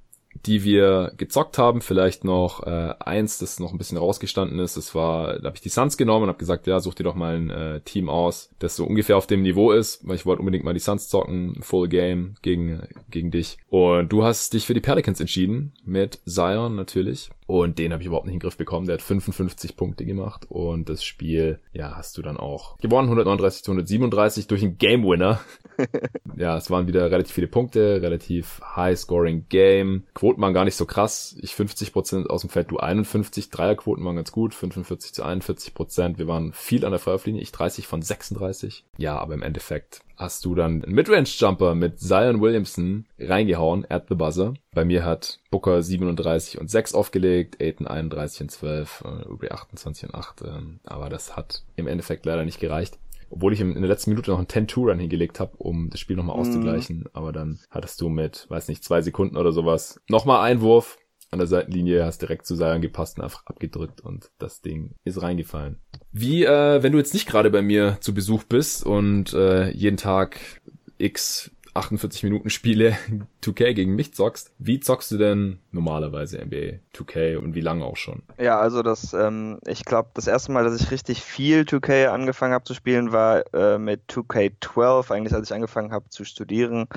die wir gezockt haben. Vielleicht noch äh, eins, das noch ein bisschen rausgestanden ist. Das war, da habe ich die Suns genommen und habe gesagt, ja, such dir doch mal ein äh, Team aus, das so ungefähr auf dem Niveau ist, weil ich wollte unbedingt mal die Suns zocken, Full Game gegen gegen dich. Und du hast dich für die Pelicans entschieden mit Zion natürlich. Und den habe ich überhaupt nicht in den Griff bekommen. Der hat 55 Punkte gemacht und das Spiel, ja, hast du dann auch gewonnen, 139 zu 137 durch einen Game Winner. ja, es waren wieder relativ viele Punkte, relativ High-Scoring-Game. Quoten waren gar nicht so krass. Ich 50% aus dem Feld, du 51. Dreierquoten waren ganz gut, 45 zu 41%. Wir waren viel an der Freiwurflinie, ich 30 von 36. Ja, aber im Endeffekt hast du dann einen Midrange-Jumper mit Zion Williamson reingehauen, at the buzzer. Bei mir hat Booker 37 und 6 aufgelegt, Aiton 31 und 12, Uri 28 und 8. Ähm, aber das hat im Endeffekt leider nicht gereicht obwohl ich in der letzten Minute noch einen 10-2-Run hingelegt habe, um das Spiel nochmal mhm. auszugleichen. Aber dann hattest du mit, weiß nicht, zwei Sekunden oder sowas nochmal Einwurf an der Seitenlinie, hast direkt zu Seiern gepasst und einfach abgedrückt und das Ding ist reingefallen. Wie, äh, wenn du jetzt nicht gerade bei mir zu Besuch bist und äh, jeden Tag x 48 Minuten Spiele 2K gegen mich zockst. Wie zockst du denn normalerweise NBA 2K und wie lange auch schon? Ja, also das, ähm, ich glaube, das erste Mal, dass ich richtig viel 2K angefangen habe zu spielen, war äh, mit 2K12, eigentlich als ich angefangen habe zu studieren.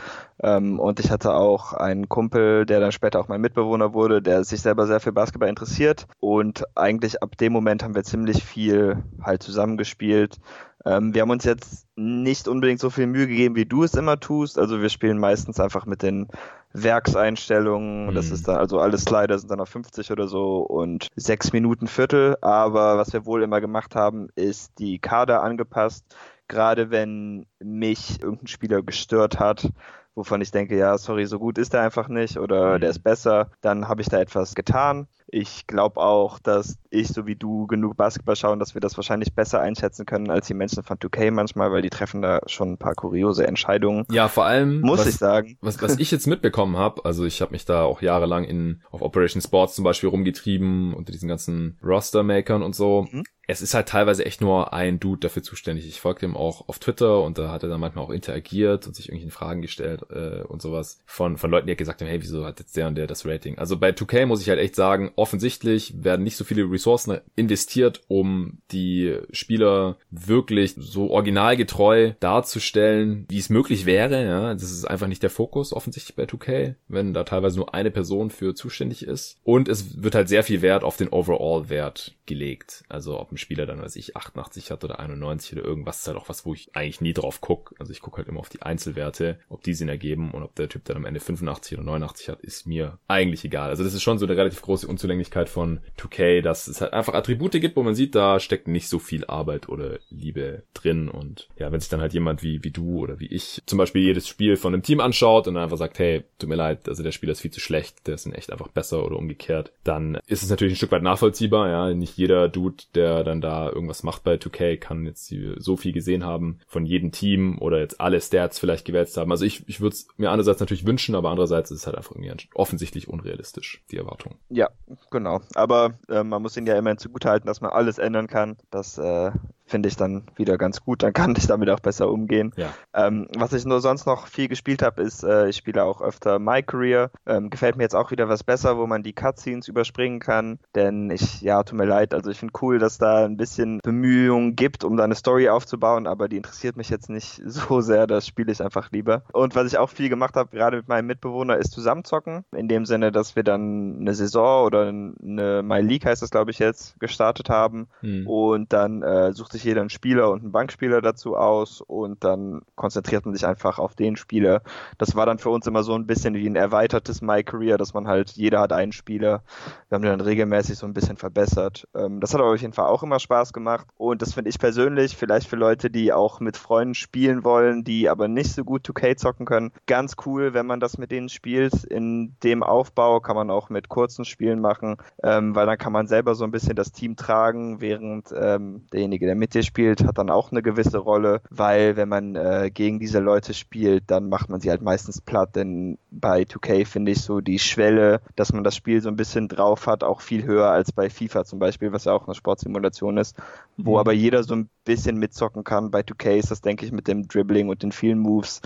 Ähm, und ich hatte auch einen Kumpel, der dann später auch mein Mitbewohner wurde, der sich selber sehr für Basketball interessiert. Und eigentlich ab dem Moment haben wir ziemlich viel halt zusammengespielt. Ähm, wir haben uns jetzt nicht unbedingt so viel Mühe gegeben, wie du es immer tust. Also wir spielen meistens einfach mit den Werkseinstellungen. Mhm. Das ist dann, also alle Slider sind dann auf 50 oder so und sechs Minuten Viertel. Aber was wir wohl immer gemacht haben, ist die Kader angepasst. Gerade wenn mich irgendein Spieler gestört hat, wovon ich denke, ja, sorry, so gut ist er einfach nicht oder mhm. der ist besser, dann habe ich da etwas getan. Ich glaube auch, dass ich so wie du genug Basketball schauen, dass wir das wahrscheinlich besser einschätzen können als die Menschen von 2K manchmal, weil die treffen da schon ein paar kuriose Entscheidungen. Ja, vor allem muss was, ich sagen. Was, was ich jetzt mitbekommen habe, also ich habe mich da auch jahrelang in auf Operation Sports zum Beispiel rumgetrieben unter diesen ganzen Roster-Makern und so. Mhm es ist halt teilweise echt nur ein Dude dafür zuständig. Ich folge ihm auch auf Twitter und da hat er dann manchmal auch interagiert und sich irgendwelche Fragen gestellt äh, und sowas von von Leuten, die halt gesagt haben, hey, wieso hat jetzt der und der das Rating? Also bei 2K muss ich halt echt sagen, offensichtlich werden nicht so viele Ressourcen investiert, um die Spieler wirklich so originalgetreu darzustellen, wie es möglich wäre. Ja, das ist einfach nicht der Fokus offensichtlich bei 2K, wenn da teilweise nur eine Person für zuständig ist. Und es wird halt sehr viel Wert auf den Overall-Wert gelegt. Also ob ein Spieler dann, weiß ich, 88 hat oder 91 oder irgendwas, ist halt auch was, wo ich eigentlich nie drauf guck. Also ich gucke halt immer auf die Einzelwerte, ob die Sinn ergeben und ob der Typ dann am Ende 85 oder 89 hat, ist mir eigentlich egal. Also das ist schon so eine relativ große Unzulänglichkeit von 2K, dass es halt einfach Attribute gibt, wo man sieht, da steckt nicht so viel Arbeit oder Liebe drin und ja, wenn sich dann halt jemand wie, wie du oder wie ich zum Beispiel jedes Spiel von einem Team anschaut und einfach sagt, hey, tut mir leid, also der Spieler ist viel zu schlecht, der ist in echt einfach besser oder umgekehrt, dann ist es natürlich ein Stück weit nachvollziehbar, ja, nicht jeder Dude, der dann da irgendwas macht bei 2K, kann jetzt so viel gesehen haben von jedem Team oder jetzt alle Stats vielleicht gewälzt haben. Also ich, ich würde es mir einerseits natürlich wünschen, aber andererseits ist es halt einfach irgendwie offensichtlich unrealistisch, die Erwartung. Ja, genau. Aber äh, man muss ihnen ja immerhin zugutehalten, dass man alles ändern kann. Das äh, finde ich dann wieder ganz gut. Dann kann ich damit auch besser umgehen. Ja. Ähm, was ich nur sonst noch viel gespielt habe, ist, äh, ich spiele auch öfter My Career. Ähm, gefällt mir jetzt auch wieder was besser, wo man die Cutscenes überspringen kann. Denn ich, ja, tut mir leid, also ich finde cool, dass da ein bisschen Bemühungen gibt, um da eine Story aufzubauen, aber die interessiert mich jetzt nicht so sehr. Das spiele ich einfach lieber. Und was ich auch viel gemacht habe, gerade mit meinem Mitbewohner, ist zusammenzocken. In dem Sinne, dass wir dann eine Saison oder eine My League heißt das, glaube ich, jetzt gestartet haben. Hm. Und dann äh, suchte ich sich jeder einen Spieler und einen Bankspieler dazu aus und dann konzentriert man sich einfach auf den Spieler. Das war dann für uns immer so ein bisschen wie ein erweitertes My Career, dass man halt, jeder hat einen Spieler. Wir haben den dann regelmäßig so ein bisschen verbessert. Ähm, das hat aber auf jeden Fall auch immer Spaß gemacht und das finde ich persönlich, vielleicht für Leute, die auch mit Freunden spielen wollen, die aber nicht so gut 2K zocken können, ganz cool, wenn man das mit denen spielt. In dem Aufbau kann man auch mit kurzen Spielen machen, ähm, weil dann kann man selber so ein bisschen das Team tragen, während ähm, derjenige, der mit dir spielt, hat dann auch eine gewisse Rolle, weil wenn man äh, gegen diese Leute spielt, dann macht man sie halt meistens platt, denn bei 2K finde ich so die Schwelle, dass man das Spiel so ein bisschen drauf hat, auch viel höher als bei FIFA zum Beispiel, was ja auch eine Sportsimulation ist, wo mhm. aber jeder so ein bisschen mitzocken kann. Bei 2K ist das, denke ich, mit dem Dribbling und den vielen Moves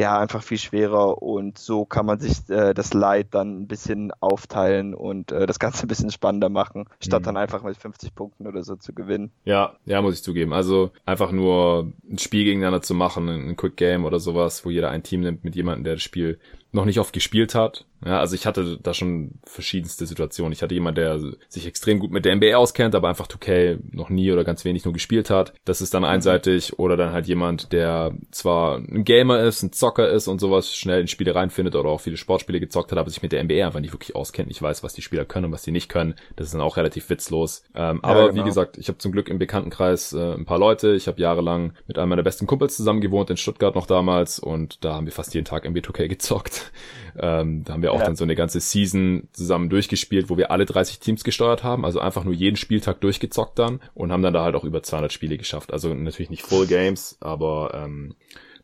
ja einfach viel schwerer und so kann man sich äh, das Leid dann ein bisschen aufteilen und äh, das Ganze ein bisschen spannender machen, statt mhm. dann einfach mit 50 Punkten oder so zu gewinnen. Ja, ja, muss ich zugeben. Also einfach nur ein Spiel gegeneinander zu machen, ein Quick Game oder sowas, wo jeder ein Team nimmt mit jemandem, der das Spiel noch nicht oft gespielt hat. Ja, also ich hatte da schon verschiedenste Situationen. Ich hatte jemand, der sich extrem gut mit der NBA auskennt, aber einfach 2K noch nie oder ganz wenig nur gespielt hat. Das ist dann einseitig. Oder dann halt jemand, der zwar ein Gamer ist, ein Zocker ist und sowas, schnell in Spiele reinfindet oder auch viele Sportspiele gezockt hat, aber sich mit der NBA einfach nicht wirklich auskennt, nicht weiß, was die Spieler können und was die nicht können. Das ist dann auch relativ witzlos. Ähm, ja, aber genau. wie gesagt, ich habe zum Glück im Bekanntenkreis äh, ein paar Leute. Ich habe jahrelang mit einem meiner besten Kumpels zusammen gewohnt in Stuttgart noch damals und da haben wir fast jeden Tag NBA 2K gezockt. Ähm, da haben wir auch ja. dann so eine ganze Season zusammen durchgespielt, wo wir alle 30 Teams gesteuert haben, also einfach nur jeden Spieltag durchgezockt dann und haben dann da halt auch über 200 Spiele geschafft. Also natürlich nicht Full Games, aber ähm,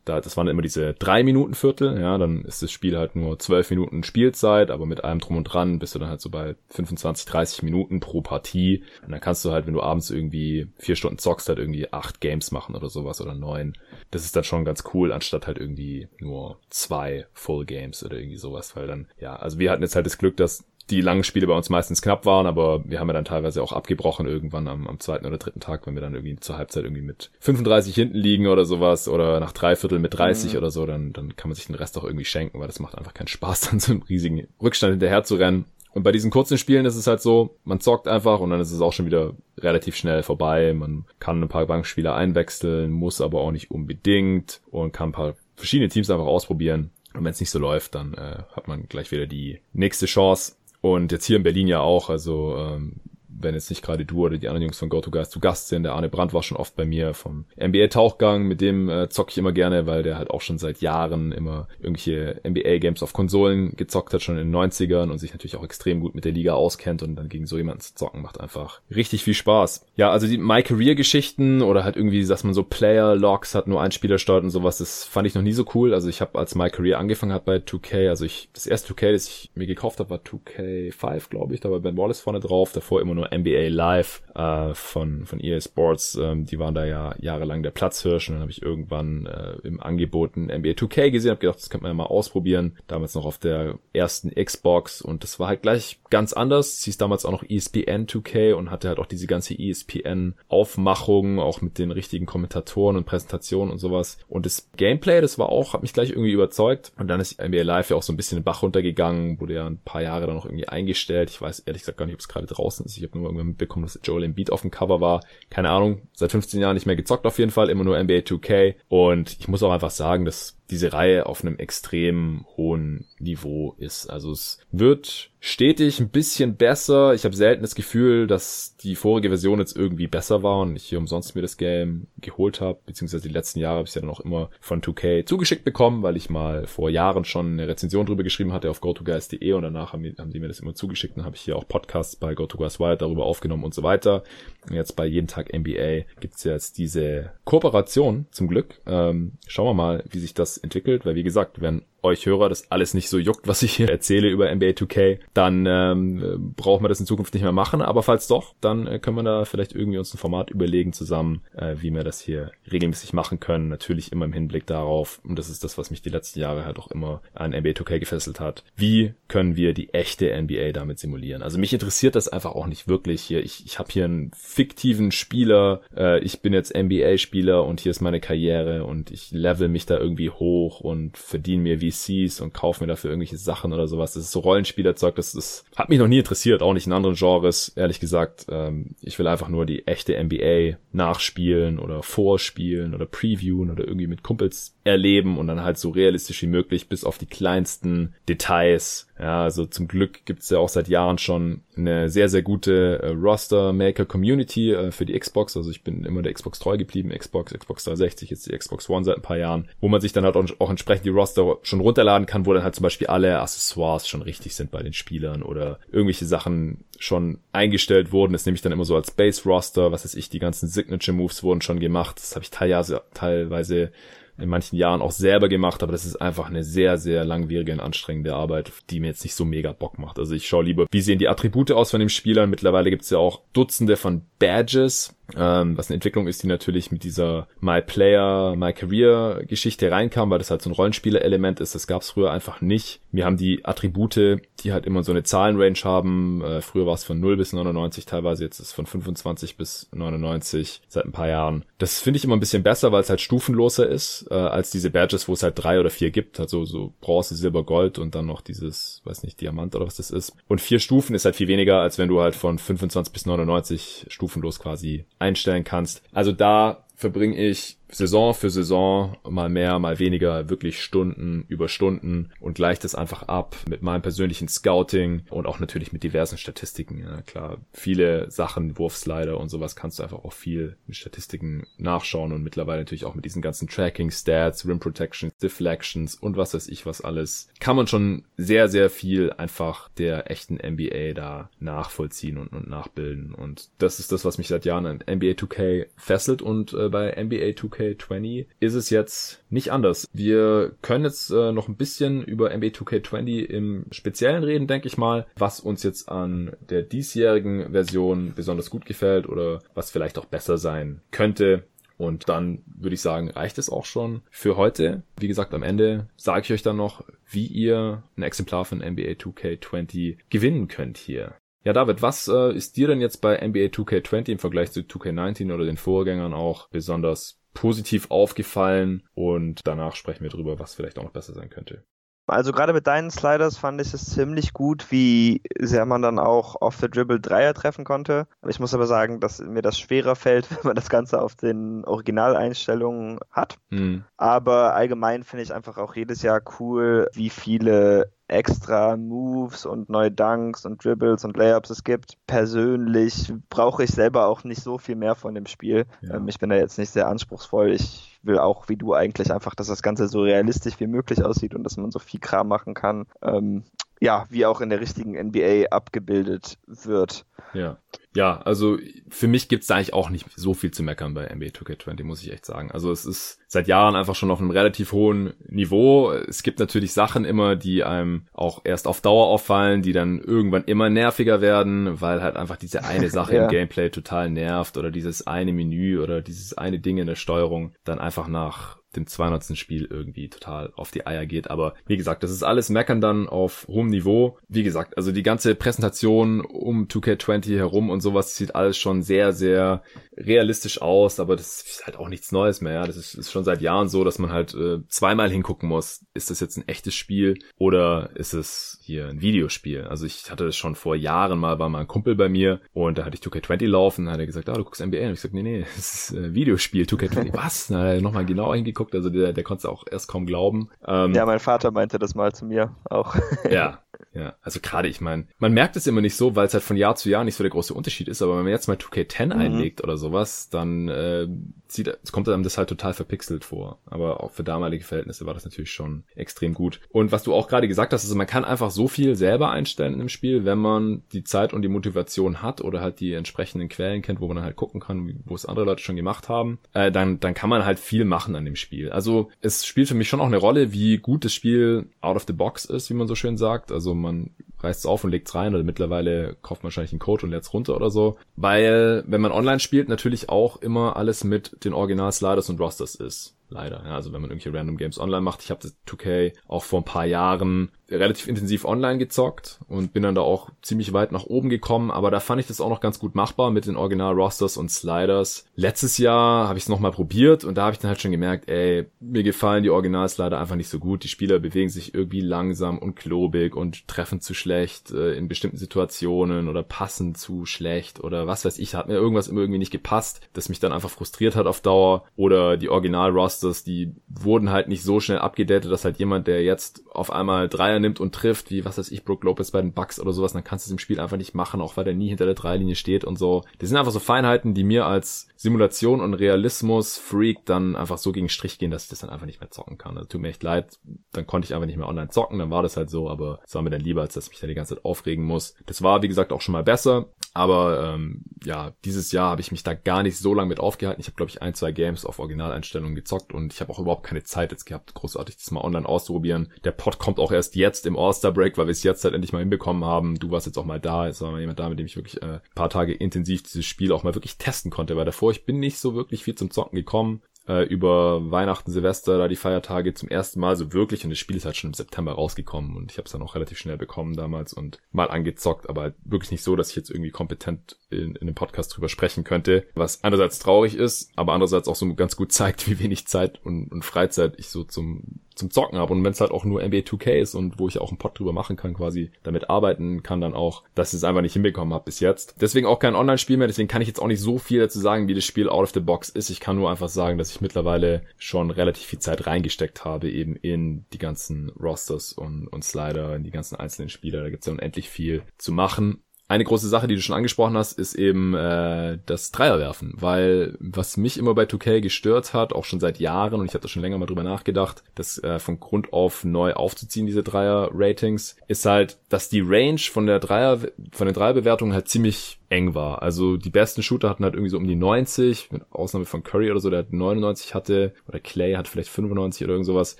da, das waren immer diese drei Minuten Viertel, ja, dann ist das Spiel halt nur zwölf Minuten Spielzeit, aber mit allem drum und dran bist du dann halt so bei 25, 30 Minuten pro Partie. Und dann kannst du halt, wenn du abends irgendwie vier Stunden zockst, halt irgendwie acht Games machen oder sowas oder neun. Das ist dann schon ganz cool, anstatt halt irgendwie nur zwei Full Games oder irgendwie sowas, weil dann, ja, also wir hatten jetzt halt das Glück, dass die langen Spiele bei uns meistens knapp waren, aber wir haben ja dann teilweise auch abgebrochen irgendwann am, am zweiten oder dritten Tag, wenn wir dann irgendwie zur Halbzeit irgendwie mit 35 hinten liegen oder sowas oder nach drei Viertel mit 30 mhm. oder so, dann, dann kann man sich den Rest auch irgendwie schenken, weil das macht einfach keinen Spaß, dann so einen riesigen Rückstand hinterher zu rennen. Und bei diesen kurzen Spielen ist es halt so, man zockt einfach und dann ist es auch schon wieder relativ schnell vorbei. Man kann ein paar Bankspieler einwechseln, muss aber auch nicht unbedingt und kann ein paar verschiedene Teams einfach ausprobieren. Und wenn es nicht so läuft, dann äh, hat man gleich wieder die nächste Chance. Und jetzt hier in Berlin ja auch, also ähm, wenn jetzt nicht gerade du oder die anderen Jungs von GoToGuys zu Gast sind. Der Arne Brandt war schon oft bei mir vom NBA-Tauchgang, mit dem äh, zocke ich immer gerne, weil der halt auch schon seit Jahren immer irgendwelche NBA-Games auf Konsolen gezockt hat, schon in den 90ern und sich natürlich auch extrem gut mit der Liga auskennt und dann gegen so jemanden zu zocken macht einfach richtig viel Spaß. Ja, also die My-Career-Geschichten oder halt irgendwie, dass man so Player-Logs hat, nur ein Spieler steuert und sowas, das fand ich noch nie so cool. Also ich habe als My-Career angefangen hat bei 2K, also ich, das erste 2K, das ich mir gekauft habe, war 2K5, glaube ich, da war Ben Wallace vorne drauf, davor immer nur NBA Live äh, von, von EA Sports. Ähm, die waren da ja jahrelang der Platzhirsch und dann habe ich irgendwann äh, im Angebot ein NBA 2K gesehen, habe gedacht, das könnte man ja mal ausprobieren. Damals noch auf der ersten Xbox und das war halt gleich ganz anders. Sie ist damals auch noch ESPN 2K und hatte halt auch diese ganze ESPN Aufmachung, auch mit den richtigen Kommentatoren und Präsentationen und sowas. Und das Gameplay, das war auch, hat mich gleich irgendwie überzeugt. Und dann ist NBA Live ja auch so ein bisschen den Bach runtergegangen, wurde ja ein paar Jahre dann noch irgendwie eingestellt. Ich weiß ehrlich gesagt gar nicht, ob es gerade draußen ist. Ich habe nur irgendwann mitbekommen, dass Joel Embiid auf dem Cover war. Keine Ahnung, seit 15 Jahren nicht mehr gezockt auf jeden Fall, immer nur NBA 2K. Und ich muss auch einfach sagen, dass diese Reihe auf einem extrem hohen Niveau ist. Also es wird stetig ein bisschen besser. Ich habe selten das Gefühl, dass die vorige Version jetzt irgendwie besser war und ich hier umsonst mir das Game geholt habe, beziehungsweise die letzten Jahre habe ich ja dann auch immer von 2K zugeschickt bekommen, weil ich mal vor Jahren schon eine Rezension drüber geschrieben hatte auf gotoguys.de und danach haben, haben die mir das immer zugeschickt und habe ich hier auch Podcasts bei GoToGuys Wild darüber aufgenommen und so weiter. Und jetzt bei Jeden Tag NBA gibt's jetzt diese Kooperation zum Glück. Ähm, schauen wir mal, wie sich das entwickelt, weil wie gesagt, wenn euch Hörer das alles nicht so juckt, was ich hier erzähle über NBA 2K, dann ähm, brauchen wir das in Zukunft nicht mehr machen. Aber falls doch, dann äh, können wir da vielleicht irgendwie uns ein Format überlegen zusammen, äh, wie wir das hier regelmäßig machen können. Natürlich immer im Hinblick darauf, und das ist das, was mich die letzten Jahre halt auch immer an NBA 2K gefesselt hat, wie können wir die echte NBA damit simulieren? Also mich interessiert das einfach auch nicht wirklich hier. Ich, ich habe hier einen fiktiven Spieler, äh, ich bin jetzt NBA-Spieler und hier ist meine Karriere und ich level mich da irgendwie hoch und verdiene mir wie NPCs und kaufe mir dafür irgendwelche Sachen oder sowas. Das ist so Rollenspielerzeug, das ist, hat mich noch nie interessiert, auch nicht in anderen Genres, ehrlich gesagt. Ähm, ich will einfach nur die echte NBA nachspielen oder vorspielen oder previewen oder irgendwie mit Kumpels erleben und dann halt so realistisch wie möglich bis auf die kleinsten Details ja, also zum Glück gibt's ja auch seit Jahren schon eine sehr, sehr gute äh, Roster-Maker-Community äh, für die Xbox. Also ich bin immer der Xbox treu geblieben. Xbox, Xbox 360, jetzt die Xbox One seit ein paar Jahren, wo man sich dann halt auch, auch entsprechend die Roster schon runterladen kann, wo dann halt zum Beispiel alle Accessoires schon richtig sind bei den Spielern oder irgendwelche Sachen schon eingestellt wurden. Das nehme ich dann immer so als Base-Roster. Was weiß ich, die ganzen Signature-Moves wurden schon gemacht. Das habe ich teilweise, teilweise in manchen Jahren auch selber gemacht, aber das ist einfach eine sehr, sehr langwierige und anstrengende Arbeit, die mir jetzt nicht so mega Bock macht. Also ich schaue lieber, wie sehen die Attribute aus von dem Spieler. Mittlerweile gibt es ja auch Dutzende von Badges, ähm, was eine Entwicklung ist, die natürlich mit dieser My Player, My Career Geschichte reinkam, weil das halt so ein Rollenspieler-Element ist. Das gab es früher einfach nicht. Wir haben die Attribute, die halt immer so eine Zahlenrange haben. Äh, früher war es von 0 bis 99 teilweise, jetzt ist es von 25 bis 99 seit ein paar Jahren. Das finde ich immer ein bisschen besser, weil es halt stufenloser ist, äh, als diese Badges, wo es halt drei oder vier gibt. Also so Bronze, Silber, Gold und dann noch dieses, weiß nicht, Diamant oder was das ist. Und vier Stufen ist halt viel weniger, als wenn du halt von 25 bis 99 stufenlos quasi einstellen kannst. Also da verbringe ich Saison für Saison mal mehr, mal weniger, wirklich Stunden über Stunden und gleicht es einfach ab mit meinem persönlichen Scouting und auch natürlich mit diversen Statistiken. Ja, klar, viele Sachen, Wurfslider und sowas kannst du einfach auch viel mit Statistiken nachschauen und mittlerweile natürlich auch mit diesen ganzen Tracking, Stats, Rim Protection, Deflections und was weiß ich was alles, kann man schon sehr, sehr viel einfach der echten NBA da nachvollziehen und, und nachbilden und das ist das, was mich seit Jahren an NBA 2K fesselt und äh, bei NBA 2K 2K20 ist es jetzt nicht anders. Wir können jetzt äh, noch ein bisschen über NBA 2K20 im Speziellen reden, denke ich mal, was uns jetzt an der diesjährigen Version besonders gut gefällt oder was vielleicht auch besser sein könnte. Und dann würde ich sagen, reicht es auch schon für heute. Wie gesagt, am Ende sage ich euch dann noch, wie ihr ein Exemplar von NBA 2K20 gewinnen könnt hier. Ja, David, was äh, ist dir denn jetzt bei NBA 2K20 im Vergleich zu 2K19 oder den Vorgängern auch besonders positiv aufgefallen und danach sprechen wir drüber, was vielleicht auch noch besser sein könnte. Also gerade mit deinen Sliders fand ich es ziemlich gut, wie sehr man dann auch off the dribble Dreier treffen konnte. Ich muss aber sagen, dass mir das schwerer fällt, wenn man das Ganze auf den Originaleinstellungen hat. Mhm. Aber allgemein finde ich einfach auch jedes Jahr cool, wie viele extra Moves und neue Dunks und Dribbles und Layups es gibt. Persönlich brauche ich selber auch nicht so viel mehr von dem Spiel. Ja. Ähm, ich bin da jetzt nicht sehr anspruchsvoll. Ich will auch wie du eigentlich einfach, dass das Ganze so realistisch wie möglich aussieht und dass man so viel Kram machen kann. Ähm, ja, wie auch in der richtigen NBA abgebildet wird. Ja. Ja, also für mich gibt's da eigentlich auch nicht so viel zu meckern bei NBA 2K20, muss ich echt sagen. Also es ist seit Jahren einfach schon auf einem relativ hohen Niveau. Es gibt natürlich Sachen immer, die einem auch erst auf Dauer auffallen, die dann irgendwann immer nerviger werden, weil halt einfach diese eine Sache ja. im Gameplay total nervt oder dieses eine Menü oder dieses eine Ding in der Steuerung dann einfach nach dem 200. Spiel irgendwie total auf die Eier geht. Aber wie gesagt, das ist alles Meckern dann auf hohem Niveau. Wie gesagt, also die ganze Präsentation um 2K20 herum und sowas sieht alles schon sehr, sehr realistisch aus, aber das ist halt auch nichts Neues mehr. Ja. Das ist, ist schon seit Jahren so, dass man halt äh, zweimal hingucken muss. Ist das jetzt ein echtes Spiel oder ist es hier ein Videospiel? Also ich hatte das schon vor Jahren mal bei meinem Kumpel bei mir und da hatte ich 2K20 laufen, da hat er gesagt, ah, du guckst NBA. Und ich gesagt, nee, nee, das ist ein Videospiel, 2K20. Was? Er nochmal genau hingeguckt, also der, der konnte es auch erst kaum glauben. Ähm, ja, mein Vater meinte das mal zu mir auch. ja, ja, also gerade, ich meine, man merkt es immer nicht so, weil es halt von Jahr zu Jahr nicht so der große Unterschied ist, aber wenn man jetzt mal 2K10 mhm. einlegt oder sowas, dann äh, sieht, kommt einem das halt total verpixelt vor. Aber auch für damalige Verhältnisse war das natürlich schon extrem gut. Und was du auch gerade gesagt hast, also man kann einfach so viel selber einstellen im Spiel, wenn man die Zeit und die Motivation hat oder halt die entsprechenden Quellen kennt, wo man dann halt gucken kann, wo es andere Leute schon gemacht haben, äh, dann, dann kann man halt viel machen an dem Spiel. Also es spielt für mich schon auch eine Rolle, wie gut das Spiel out of the box ist, wie man so schön sagt. Also man reißt es auf und legt es rein oder mittlerweile kauft man wahrscheinlich einen Code und lädt es runter oder so. Weil, wenn man online spielt, natürlich auch immer alles mit den Original-Sliders und Rosters ist. Leider. Ja, also wenn man irgendwelche Random Games online macht. Ich habe das 2K auch vor ein paar Jahren relativ intensiv online gezockt und bin dann da auch ziemlich weit nach oben gekommen, aber da fand ich das auch noch ganz gut machbar mit den Original-Rosters und Sliders. Letztes Jahr habe ich es nochmal probiert und da habe ich dann halt schon gemerkt, ey, mir gefallen die Original-Slider einfach nicht so gut. Die Spieler bewegen sich irgendwie langsam und klobig und treffen zu schlecht äh, in bestimmten Situationen oder passen zu schlecht oder was weiß ich, hat mir irgendwas immer irgendwie nicht gepasst, das mich dann einfach frustriert hat auf Dauer oder die Original-Rosters Rosters, die wurden halt nicht so schnell abgedatet, dass halt jemand, der jetzt auf einmal Dreier nimmt und trifft, wie was weiß ich, Brook Lopez bei den Bucks oder sowas, dann kannst du es im Spiel einfach nicht machen, auch weil der nie hinter der Dreilinie steht und so. Das sind einfach so Feinheiten, die mir als Simulation und Realismus-Freak dann einfach so gegen Strich gehen, dass ich das dann einfach nicht mehr zocken kann. Also tut mir echt leid, dann konnte ich einfach nicht mehr online zocken, dann war das halt so, aber es war mir dann lieber, als dass ich mich da die ganze Zeit aufregen muss. Das war, wie gesagt, auch schon mal besser, aber ähm, ja, dieses Jahr habe ich mich da gar nicht so lange mit aufgehalten. Ich habe, glaube ich, ein, zwei Games auf Originaleinstellungen gezockt und ich habe auch überhaupt keine Zeit jetzt gehabt, großartig das mal online auszuprobieren. Der Pod kommt auch erst jetzt jetzt im All-Star-Break, weil wir es jetzt halt endlich mal hinbekommen haben. Du warst jetzt auch mal da, es war mal jemand da, mit dem ich wirklich äh, paar Tage intensiv dieses Spiel auch mal wirklich testen konnte, weil davor ich bin nicht so wirklich viel zum Zocken gekommen äh, über Weihnachten, Silvester, da die Feiertage zum ersten Mal so wirklich und das Spiel ist halt schon im September rausgekommen und ich habe es dann auch relativ schnell bekommen damals und mal angezockt, aber halt wirklich nicht so, dass ich jetzt irgendwie kompetent in, in einem Podcast drüber sprechen könnte, was einerseits traurig ist, aber andererseits auch so ganz gut zeigt, wie wenig Zeit und, und Freizeit ich so zum zum Zocken habe und wenn es halt auch nur NBA 2K ist und wo ich auch einen Pod drüber machen kann, quasi damit arbeiten kann dann auch, dass ich es einfach nicht hinbekommen habe bis jetzt. Deswegen auch kein Online-Spiel mehr, deswegen kann ich jetzt auch nicht so viel dazu sagen, wie das Spiel out of the box ist. Ich kann nur einfach sagen, dass ich mittlerweile schon relativ viel Zeit reingesteckt habe eben in die ganzen Rosters und, und Slider, in die ganzen einzelnen Spieler. Da gibt's ja unendlich viel zu machen eine große Sache, die du schon angesprochen hast, ist eben äh, das Dreierwerfen, weil was mich immer bei 2K gestört hat, auch schon seit Jahren, und ich habe da schon länger mal drüber nachgedacht, das äh, von Grund auf neu aufzuziehen, diese Dreier-Ratings, ist halt, dass die Range von der Dreier, von den Dreierbewertungen halt ziemlich eng war. Also die besten Shooter hatten halt irgendwie so um die 90, mit Ausnahme von Curry oder so, der 99 hatte, oder Clay hat vielleicht 95 oder irgend sowas.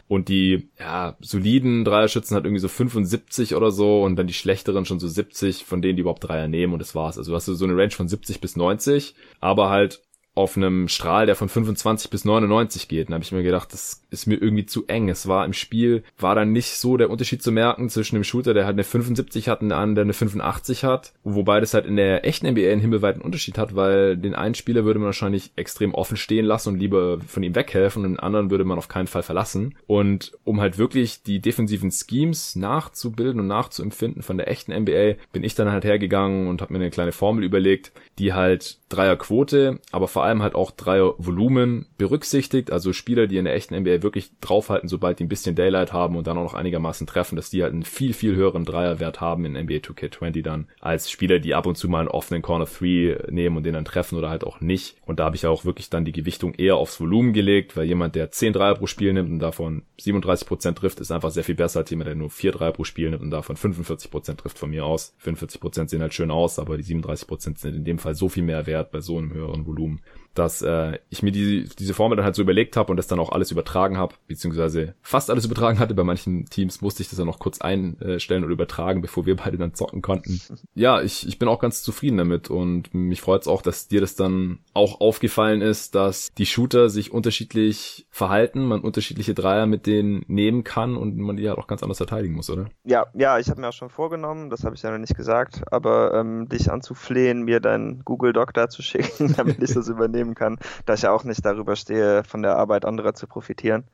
Und die, ja, soliden Dreierschützen hat irgendwie so 75 oder so und dann die schlechteren schon so 70, von denen die überhaupt Dreier nehmen und das war's. Also du hast so eine Range von 70 bis 90, aber halt auf einem Strahl, der von 25 bis 99 geht. Und habe ich mir gedacht, das ist mir irgendwie zu eng. Es war im Spiel, war dann nicht so der Unterschied zu merken zwischen dem Shooter, der halt eine 75 hat und einem, der eine 85 hat. Wobei das halt in der echten NBA einen himmelweiten Unterschied hat, weil den einen Spieler würde man wahrscheinlich extrem offen stehen lassen und lieber von ihm weghelfen und den anderen würde man auf keinen Fall verlassen. Und um halt wirklich die defensiven Schemes nachzubilden und nachzuempfinden von der echten NBA, bin ich dann halt hergegangen und habe mir eine kleine Formel überlegt, die halt Dreierquote, aber vor allem halt auch Dreiervolumen berücksichtigt. Also Spieler, die in der echten NBA wirklich draufhalten, sobald die ein bisschen Daylight haben und dann auch noch einigermaßen treffen, dass die halt einen viel, viel höheren Dreierwert haben in NBA 2K20 dann, als Spieler, die ab und zu mal einen offenen Corner 3 nehmen und den dann treffen oder halt auch nicht. Und da habe ich auch wirklich dann die Gewichtung eher aufs Volumen gelegt, weil jemand, der 10 Dreier pro Spiel nimmt und davon 37% trifft, ist einfach sehr viel besser als jemand, der nur 4 Dreier pro Spiel nimmt und davon 45% trifft von mir aus. 45% sehen halt schön aus, aber die 37% sind in dem Fall so viel mehr wert bei so einem höheren Volumen dass äh, ich mir die, diese Formel dann halt so überlegt habe und das dann auch alles übertragen habe, beziehungsweise fast alles übertragen hatte. Bei manchen Teams musste ich das dann noch kurz einstellen oder übertragen, bevor wir beide dann zocken konnten. Ja, ich, ich bin auch ganz zufrieden damit und mich freut es auch, dass dir das dann auch aufgefallen ist, dass die Shooter sich unterschiedlich verhalten, man unterschiedliche Dreier mit denen nehmen kann und man die halt auch ganz anders verteidigen muss, oder? Ja, ja, ich habe mir auch schon vorgenommen, das habe ich ja noch nicht gesagt, aber ähm, dich anzuflehen, mir dein Google Doc da zu schicken, damit ich das übernehme nehmen kann, da ich ja auch nicht darüber stehe, von der Arbeit anderer zu profitieren.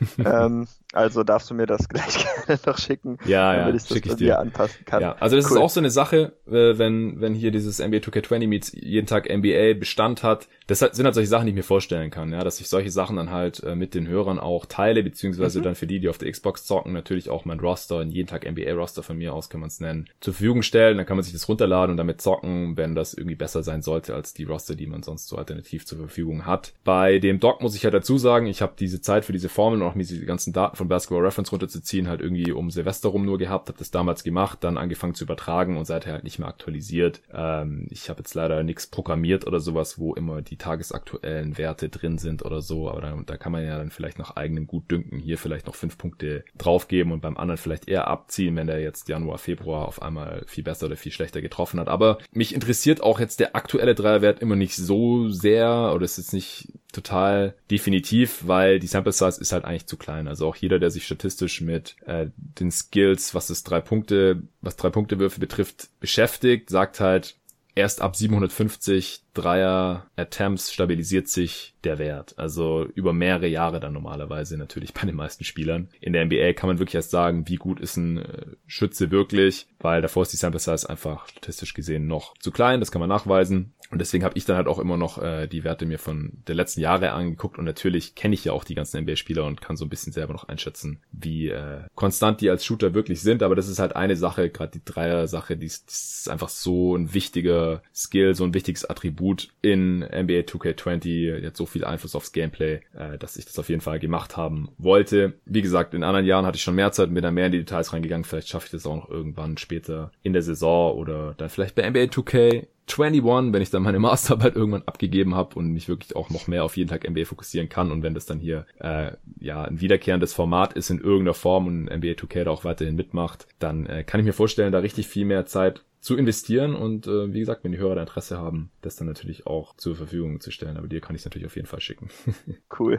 ähm, also darfst du mir das gleich gerne noch schicken, ja, damit ja, ich das ich dir anpassen kann. Ja, also das cool. ist auch so eine Sache, äh, wenn, wenn hier dieses NBA 2K20 Meets jeden Tag NBA Bestand hat. Das sind halt solche Sachen, die ich mir vorstellen kann, ja, dass ich solche Sachen dann halt äh, mit den Hörern auch teile, beziehungsweise mhm. dann für die, die auf der Xbox zocken, natürlich auch mein Roster, jeden Tag NBA Roster von mir aus kann man es nennen, zur Verfügung stellen. Dann kann man sich das runterladen und damit zocken, wenn das irgendwie besser sein sollte als die Roster, die man sonst so alternativ zur Verfügung hat. Bei dem Doc muss ich halt dazu sagen, ich habe diese Zeit für diese Formeln und auch diese ganzen Daten von Basketball Reference runterzuziehen, halt irgendwie um Silvester rum nur gehabt, habe das damals gemacht, dann angefangen zu übertragen und seither halt nicht mehr aktualisiert. Ähm, ich habe jetzt leider nichts programmiert oder sowas, wo immer die tagesaktuellen Werte drin sind oder so, aber da, da kann man ja dann vielleicht nach eigenem Gutdünken hier vielleicht noch fünf Punkte draufgeben und beim anderen vielleicht eher abziehen, wenn der jetzt Januar, Februar auf einmal viel besser oder viel schlechter getroffen hat. Aber mich interessiert auch jetzt der aktuelle Dreierwert immer nicht so sehr oder ist jetzt nicht total definitiv, weil die Sample Size ist halt eigentlich zu klein. Also auch jeder, der sich statistisch mit äh, den Skills, was das drei Punkte, was drei Punkte Würfe betrifft, beschäftigt, sagt halt, erst ab 750 Dreier Attempts stabilisiert sich der Wert. Also über mehrere Jahre dann normalerweise natürlich bei den meisten Spielern. In der NBA kann man wirklich erst sagen, wie gut ist ein äh, Schütze wirklich, weil davor ist die Sample Size einfach statistisch gesehen noch zu klein. Das kann man nachweisen. Und deswegen habe ich dann halt auch immer noch äh, die Werte mir von der letzten Jahre angeguckt und natürlich kenne ich ja auch die ganzen NBA-Spieler und kann so ein bisschen selber noch einschätzen, wie äh, konstant die als Shooter wirklich sind. Aber das ist halt eine Sache, gerade die Dreier-Sache, die, ist, die ist einfach so ein wichtiger Skill, so ein wichtiges Attribut in NBA 2K20, jetzt so viel Einfluss aufs Gameplay, äh, dass ich das auf jeden Fall gemacht haben wollte. Wie gesagt, in anderen Jahren hatte ich schon mehr Zeit und bin da mehr in die Details reingegangen. Vielleicht schaffe ich das auch noch irgendwann später in der Saison oder dann vielleicht bei NBA 2K 21, wenn ich dann meine Masterarbeit irgendwann abgegeben habe und mich wirklich auch noch mehr auf jeden Tag NBA fokussieren kann und wenn das dann hier äh, ja ein wiederkehrendes Format ist in irgendeiner Form und NBA 2K da auch weiterhin mitmacht, dann äh, kann ich mir vorstellen, da richtig viel mehr Zeit zu investieren und äh, wie gesagt, wenn die Hörer da Interesse haben, das dann natürlich auch zur Verfügung zu stellen. Aber dir kann ich es natürlich auf jeden Fall schicken. cool.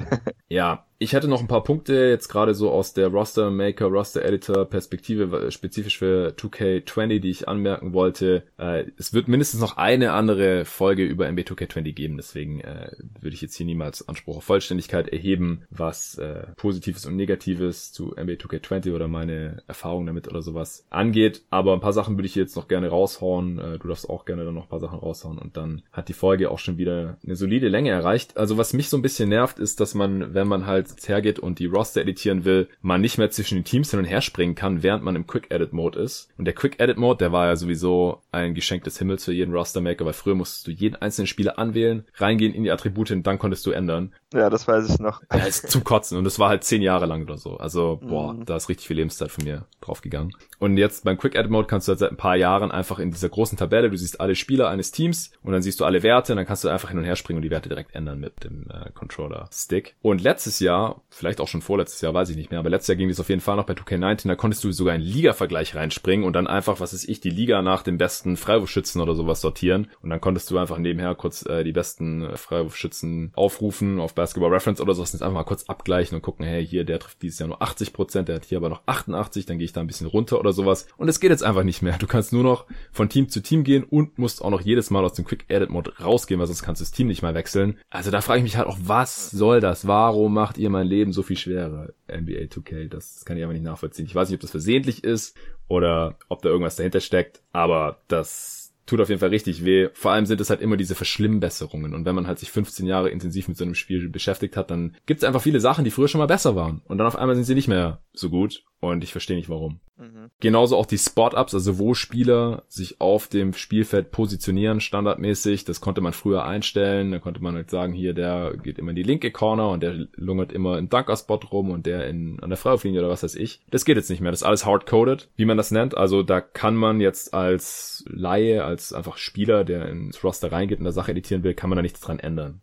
ja, ich hätte noch ein paar Punkte jetzt gerade so aus der Roster Maker, Roster Editor Perspektive spezifisch für 2K20, die ich anmerken wollte. Äh, es wird mindestens noch eine andere Folge über NBA 2K20 geben, deswegen äh, würde ich jetzt hier niemals Anspruch auf Vollständigkeit erheben, was äh, Positives und Negatives zu NBA 2K20 oder meine Erfahrungen damit oder sowas angeht. Aber ein paar Sachen würde ich jetzt noch gerne raushauen. Äh, du darfst auch gerne dann noch ein paar Sachen raushauen und dann hat die Folge auch schon wieder eine solide Länge erreicht. Also was mich so ein bisschen nervt, ist, dass man, wenn man halt hergeht und die Roster editieren will, man nicht mehr zwischen den Teams hin und her springen kann, während man im Quick Edit Mode ist. Und der Quick Edit Mode, der war ja sowieso ein Geschenk des Himmels für jeden Roster Maker, weil früher musstest du jeden einzelnen Spieler anwählen, reingehen in die Attribute und dann konntest du ändern. Ja, das weiß ich noch. Ja, ist zum Kotzen und das war halt zehn Jahre lang oder so. Also, boah, mhm. da ist richtig viel Lebenszeit von mir draufgegangen. Und jetzt beim Quick Edit Mode kannst du halt seit ein paar Jahren einfach in dieser großen Tabelle, du siehst alle Spieler eines Teams und dann siehst du alle Werte und dann kannst du einfach hin und her springen und die Werte direkt ändern mit dem äh, Controller Stick. Und letztes Jahr, vielleicht auch schon vorletztes Jahr, weiß ich nicht mehr, aber letztes Jahr ging das auf jeden Fall noch bei 2K19, da konntest du sogar in Liga-Vergleich reinspringen und dann einfach, was ist ich, die Liga nach dem besten Freiwurfschützen oder sowas sortieren und dann konntest du einfach nebenher kurz äh, die besten äh, Freiwurfschützen aufrufen auf Basketball Reference oder sowas und einfach mal kurz abgleichen und gucken, hey, hier, der trifft dieses Jahr nur 80 Prozent, der hat hier aber noch 88, dann gehe ich da ein bisschen runter oder sowas und es geht jetzt einfach nicht mehr. Du kannst nur noch von Team zu Team gehen und musst auch noch jedes Mal aus dem Quick Edit Mode rausgehen, weil sonst kannst du das Team nicht mal wechseln. Also da frage ich mich halt auch, was soll das? Warum macht ihr mein Leben so viel schwerer? NBA 2K, das kann ich einfach nicht nachvollziehen. Ich weiß nicht, ob das versehentlich ist oder ob da irgendwas dahinter steckt, aber das tut auf jeden Fall richtig weh. Vor allem sind es halt immer diese Verschlimmbesserungen. Und wenn man halt sich 15 Jahre intensiv mit so einem Spiel beschäftigt hat, dann gibt es einfach viele Sachen, die früher schon mal besser waren. Und dann auf einmal sind sie nicht mehr so gut. Und ich verstehe nicht warum. Mhm. Genauso auch die Spot-Ups, also wo Spieler sich auf dem Spielfeld positionieren, standardmäßig. Das konnte man früher einstellen. Da konnte man halt sagen, hier, der geht immer in die linke Corner und der lungert immer im Dunker-Spot rum und der in, an der Freiwurflinie oder was weiß ich. Das geht jetzt nicht mehr. Das ist alles hard-coded, wie man das nennt. Also da kann man jetzt als Laie, als einfach Spieler, der ins Roster reingeht und der Sache editieren will, kann man da nichts dran ändern.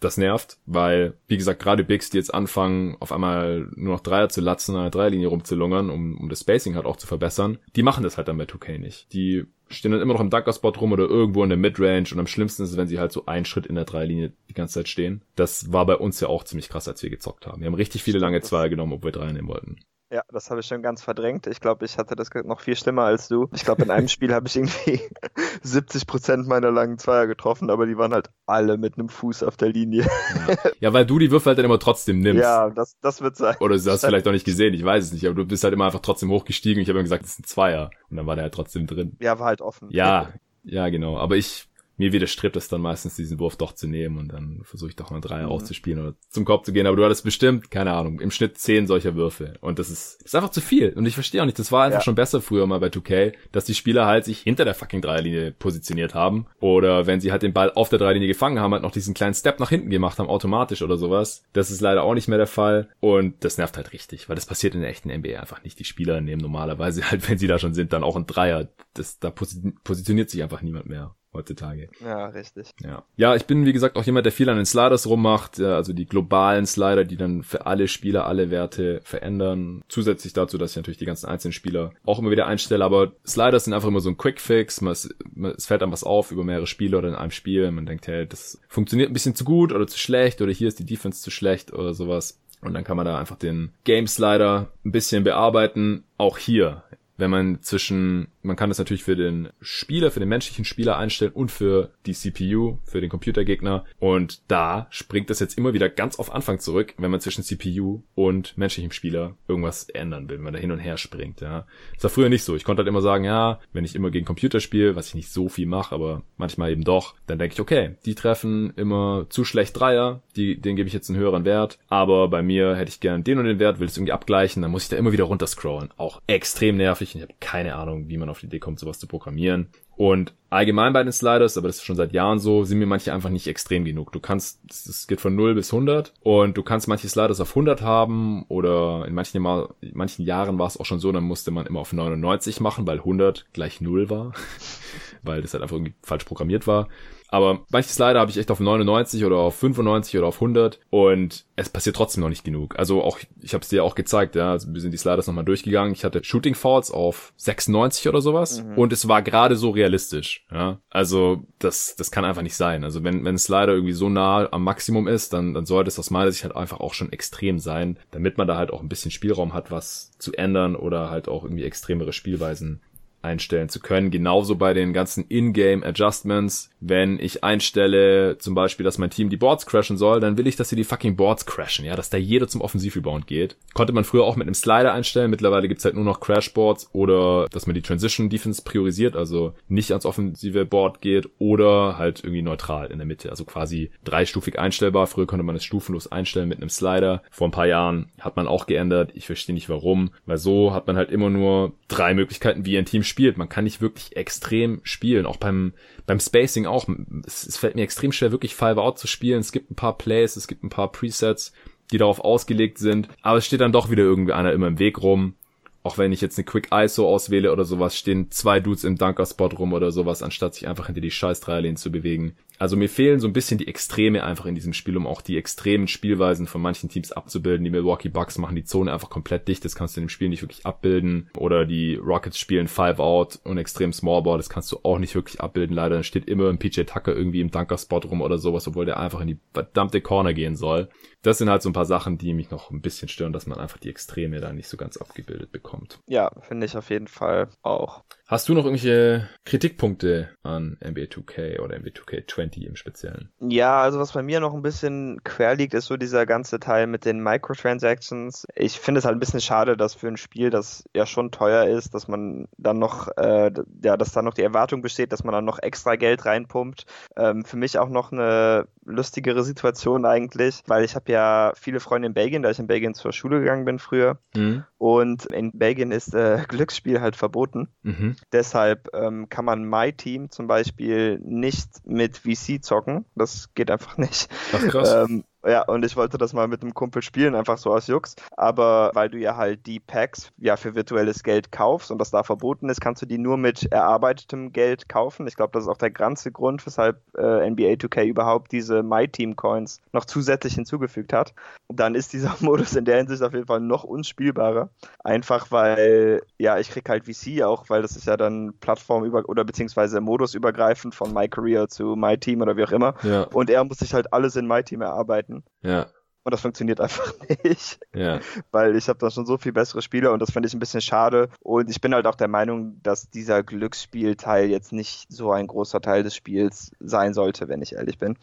Das nervt, weil, wie gesagt, gerade Bigs, die jetzt anfangen, auf einmal nur noch Dreier zu latzen, der Dreierlinie rumzulungern, um, um das Spacing halt auch zu verbessern, die machen das halt dann bei 2K nicht. Die stehen dann immer noch im Dunker-Spot rum oder irgendwo in der Midrange und am schlimmsten ist es, wenn sie halt so einen Schritt in der Dreierlinie die ganze Zeit stehen. Das war bei uns ja auch ziemlich krass, als wir gezockt haben. Wir haben richtig viele lange Zweier genommen, obwohl wir Dreier nehmen wollten. Ja, das habe ich schon ganz verdrängt. Ich glaube, ich hatte das noch viel schlimmer als du. Ich glaube, in einem Spiel habe ich irgendwie 70 Prozent meiner langen Zweier getroffen, aber die waren halt alle mit einem Fuß auf der Linie. Ja, ja weil du die Würfel halt dann immer trotzdem nimmst. Ja, das, das wird sein. Oder du hast es vielleicht auch nicht gesehen, ich weiß es nicht, aber du bist halt immer einfach trotzdem hochgestiegen. Ich habe immer gesagt, das ist ein Zweier. Und dann war der halt trotzdem drin. Ja, war halt offen. Ja, ja, genau. Aber ich mir widerstrebt es dann meistens, diesen Wurf doch zu nehmen und dann versuche ich doch mal Dreier mhm. auszuspielen oder zum Korb zu gehen. Aber du hattest bestimmt, keine Ahnung, im Schnitt zehn solcher Würfe. Und das ist, das ist einfach zu viel. Und ich verstehe auch nicht, das war einfach ja. schon besser früher mal bei 2K, dass die Spieler halt sich hinter der fucking Dreierlinie positioniert haben. Oder wenn sie halt den Ball auf der Dreierlinie gefangen haben, halt noch diesen kleinen Step nach hinten gemacht haben, automatisch oder sowas. Das ist leider auch nicht mehr der Fall. Und das nervt halt richtig, weil das passiert in der echten NBA einfach nicht. Die Spieler nehmen normalerweise halt, wenn sie da schon sind, dann auch ein Dreier. Das, da positioniert sich einfach niemand mehr heutzutage. Ja, richtig. Ja. ja, ich bin wie gesagt auch jemand, der viel an den Sliders rummacht, also die globalen Slider, die dann für alle Spieler alle Werte verändern. Zusätzlich dazu, dass ich natürlich die ganzen einzelnen Spieler auch immer wieder einstelle, aber Sliders sind einfach immer so ein Quick-Fix, es fällt einem was auf über mehrere Spiele oder in einem Spiel, man denkt, hey, das funktioniert ein bisschen zu gut oder zu schlecht oder hier ist die Defense zu schlecht oder sowas. Und dann kann man da einfach den Game Slider ein bisschen bearbeiten. Auch hier wenn man zwischen, man kann das natürlich für den Spieler, für den menschlichen Spieler einstellen und für die CPU, für den Computergegner. Und da springt das jetzt immer wieder ganz auf Anfang zurück, wenn man zwischen CPU und menschlichem Spieler irgendwas ändern will, wenn man da hin und her springt, ja. Das war früher nicht so. Ich konnte halt immer sagen, ja, wenn ich immer gegen Computer spiele, was ich nicht so viel mache, aber manchmal eben doch, dann denke ich, okay, die treffen immer zu schlecht Dreier, die, denen gebe ich jetzt einen höheren Wert, aber bei mir hätte ich gern den und den Wert, will es irgendwie abgleichen, dann muss ich da immer wieder runterscrollen. Auch extrem nervig ich habe keine Ahnung, wie man auf die Idee kommt, sowas zu programmieren. Und allgemein bei den Sliders, aber das ist schon seit Jahren so, sind mir manche einfach nicht extrem genug. Du kannst, es geht von 0 bis 100 und du kannst manche Sliders auf 100 haben oder in manchen, Mal, in manchen Jahren war es auch schon so, dann musste man immer auf 99 machen, weil 100 gleich 0 war, weil das halt einfach irgendwie falsch programmiert war. Aber manche Slider habe ich echt auf 99 oder auf 95 oder auf 100 und es passiert trotzdem noch nicht genug. Also auch, ich habe es dir auch gezeigt, ja, also wir sind die Sliders nochmal durchgegangen. Ich hatte Shooting Falls auf 96 oder sowas mhm. und es war gerade so realistisch, ja. Also das, das kann einfach nicht sein. Also wenn, wenn ein Slider irgendwie so nah am Maximum ist, dann, dann sollte es aus meiner Sicht halt einfach auch schon extrem sein, damit man da halt auch ein bisschen Spielraum hat, was zu ändern oder halt auch irgendwie extremere Spielweisen einstellen zu können. Genauso bei den ganzen In-Game Adjustments. Wenn ich einstelle, zum Beispiel, dass mein Team die Boards crashen soll, dann will ich, dass sie die fucking Boards crashen, ja, dass da jeder zum Offensivrebound geht. Konnte man früher auch mit einem Slider einstellen. Mittlerweile gibt's halt nur noch Crashboards oder dass man die Transition Defense priorisiert, also nicht ans offensive Board geht oder halt irgendwie neutral in der Mitte, also quasi dreistufig einstellbar. Früher konnte man es stufenlos einstellen mit einem Slider. Vor ein paar Jahren hat man auch geändert. Ich verstehe nicht warum, weil so hat man halt immer nur drei Möglichkeiten, wie ein Team spielt. Man kann nicht wirklich extrem spielen. Auch beim, beim Spacing auch. Es, es fällt mir extrem schwer, wirklich Five Out zu spielen. Es gibt ein paar Plays, es gibt ein paar Presets, die darauf ausgelegt sind. Aber es steht dann doch wieder irgendwie einer immer im Weg rum. Auch wenn ich jetzt eine Quick ISO auswähle oder sowas, stehen zwei Dudes im Dunker-Spot rum oder sowas, anstatt sich einfach hinter die scheiß Dreierlinien zu bewegen. Also mir fehlen so ein bisschen die Extreme einfach in diesem Spiel, um auch die extremen Spielweisen von manchen Teams abzubilden. Die Milwaukee Bucks machen die Zone einfach komplett dicht, das kannst du in dem Spiel nicht wirklich abbilden. Oder die Rockets spielen Five Out und extrem Small das kannst du auch nicht wirklich abbilden. Leider steht immer ein PJ Tucker irgendwie im Dunker-Spot rum oder sowas, obwohl der einfach in die verdammte Corner gehen soll. Das sind halt so ein paar Sachen, die mich noch ein bisschen stören, dass man einfach die Extreme da nicht so ganz abgebildet bekommt. Ja, finde ich auf jeden Fall auch. Hast du noch irgendwelche Kritikpunkte an NBA 2K oder NBA 2K20 im Speziellen? Ja, also was bei mir noch ein bisschen quer liegt, ist so dieser ganze Teil mit den Microtransactions. Ich finde es halt ein bisschen schade, dass für ein Spiel, das ja schon teuer ist, dass man dann noch, äh, ja, dass da noch die Erwartung besteht, dass man dann noch extra Geld reinpumpt. Ähm, für mich auch noch eine lustigere Situation eigentlich, weil ich habe ja viele Freunde in Belgien, da ich in Belgien zur Schule gegangen bin früher. Mhm. Und in Belgien ist äh, Glücksspiel halt verboten. Mhm. Deshalb ähm, kann man My Team zum Beispiel nicht mit VC zocken. Das geht einfach nicht. Ach, krass. Ähm, ja, und ich wollte das mal mit einem Kumpel spielen, einfach so aus Jux. Aber weil du ja halt die Packs ja für virtuelles Geld kaufst und das da verboten ist, kannst du die nur mit erarbeitetem Geld kaufen. Ich glaube, das ist auch der ganze Grund, weshalb äh, NBA 2K überhaupt diese My Team Coins noch zusätzlich hinzugefügt hat. Dann ist dieser Modus in der Hinsicht auf jeden Fall noch unspielbarer. Einfach weil, ja, ich krieg halt VC auch, weil das ist ja dann Plattform über oder beziehungsweise Modus übergreifend von My Career zu My Team oder wie auch immer. Ja. Und er muss sich halt alles in My Team erarbeiten. Ja. Und das funktioniert einfach nicht. Ja. Weil ich habe da schon so viel bessere Spieler und das finde ich ein bisschen schade. Und ich bin halt auch der Meinung, dass dieser Glücksspielteil jetzt nicht so ein großer Teil des Spiels sein sollte, wenn ich ehrlich bin.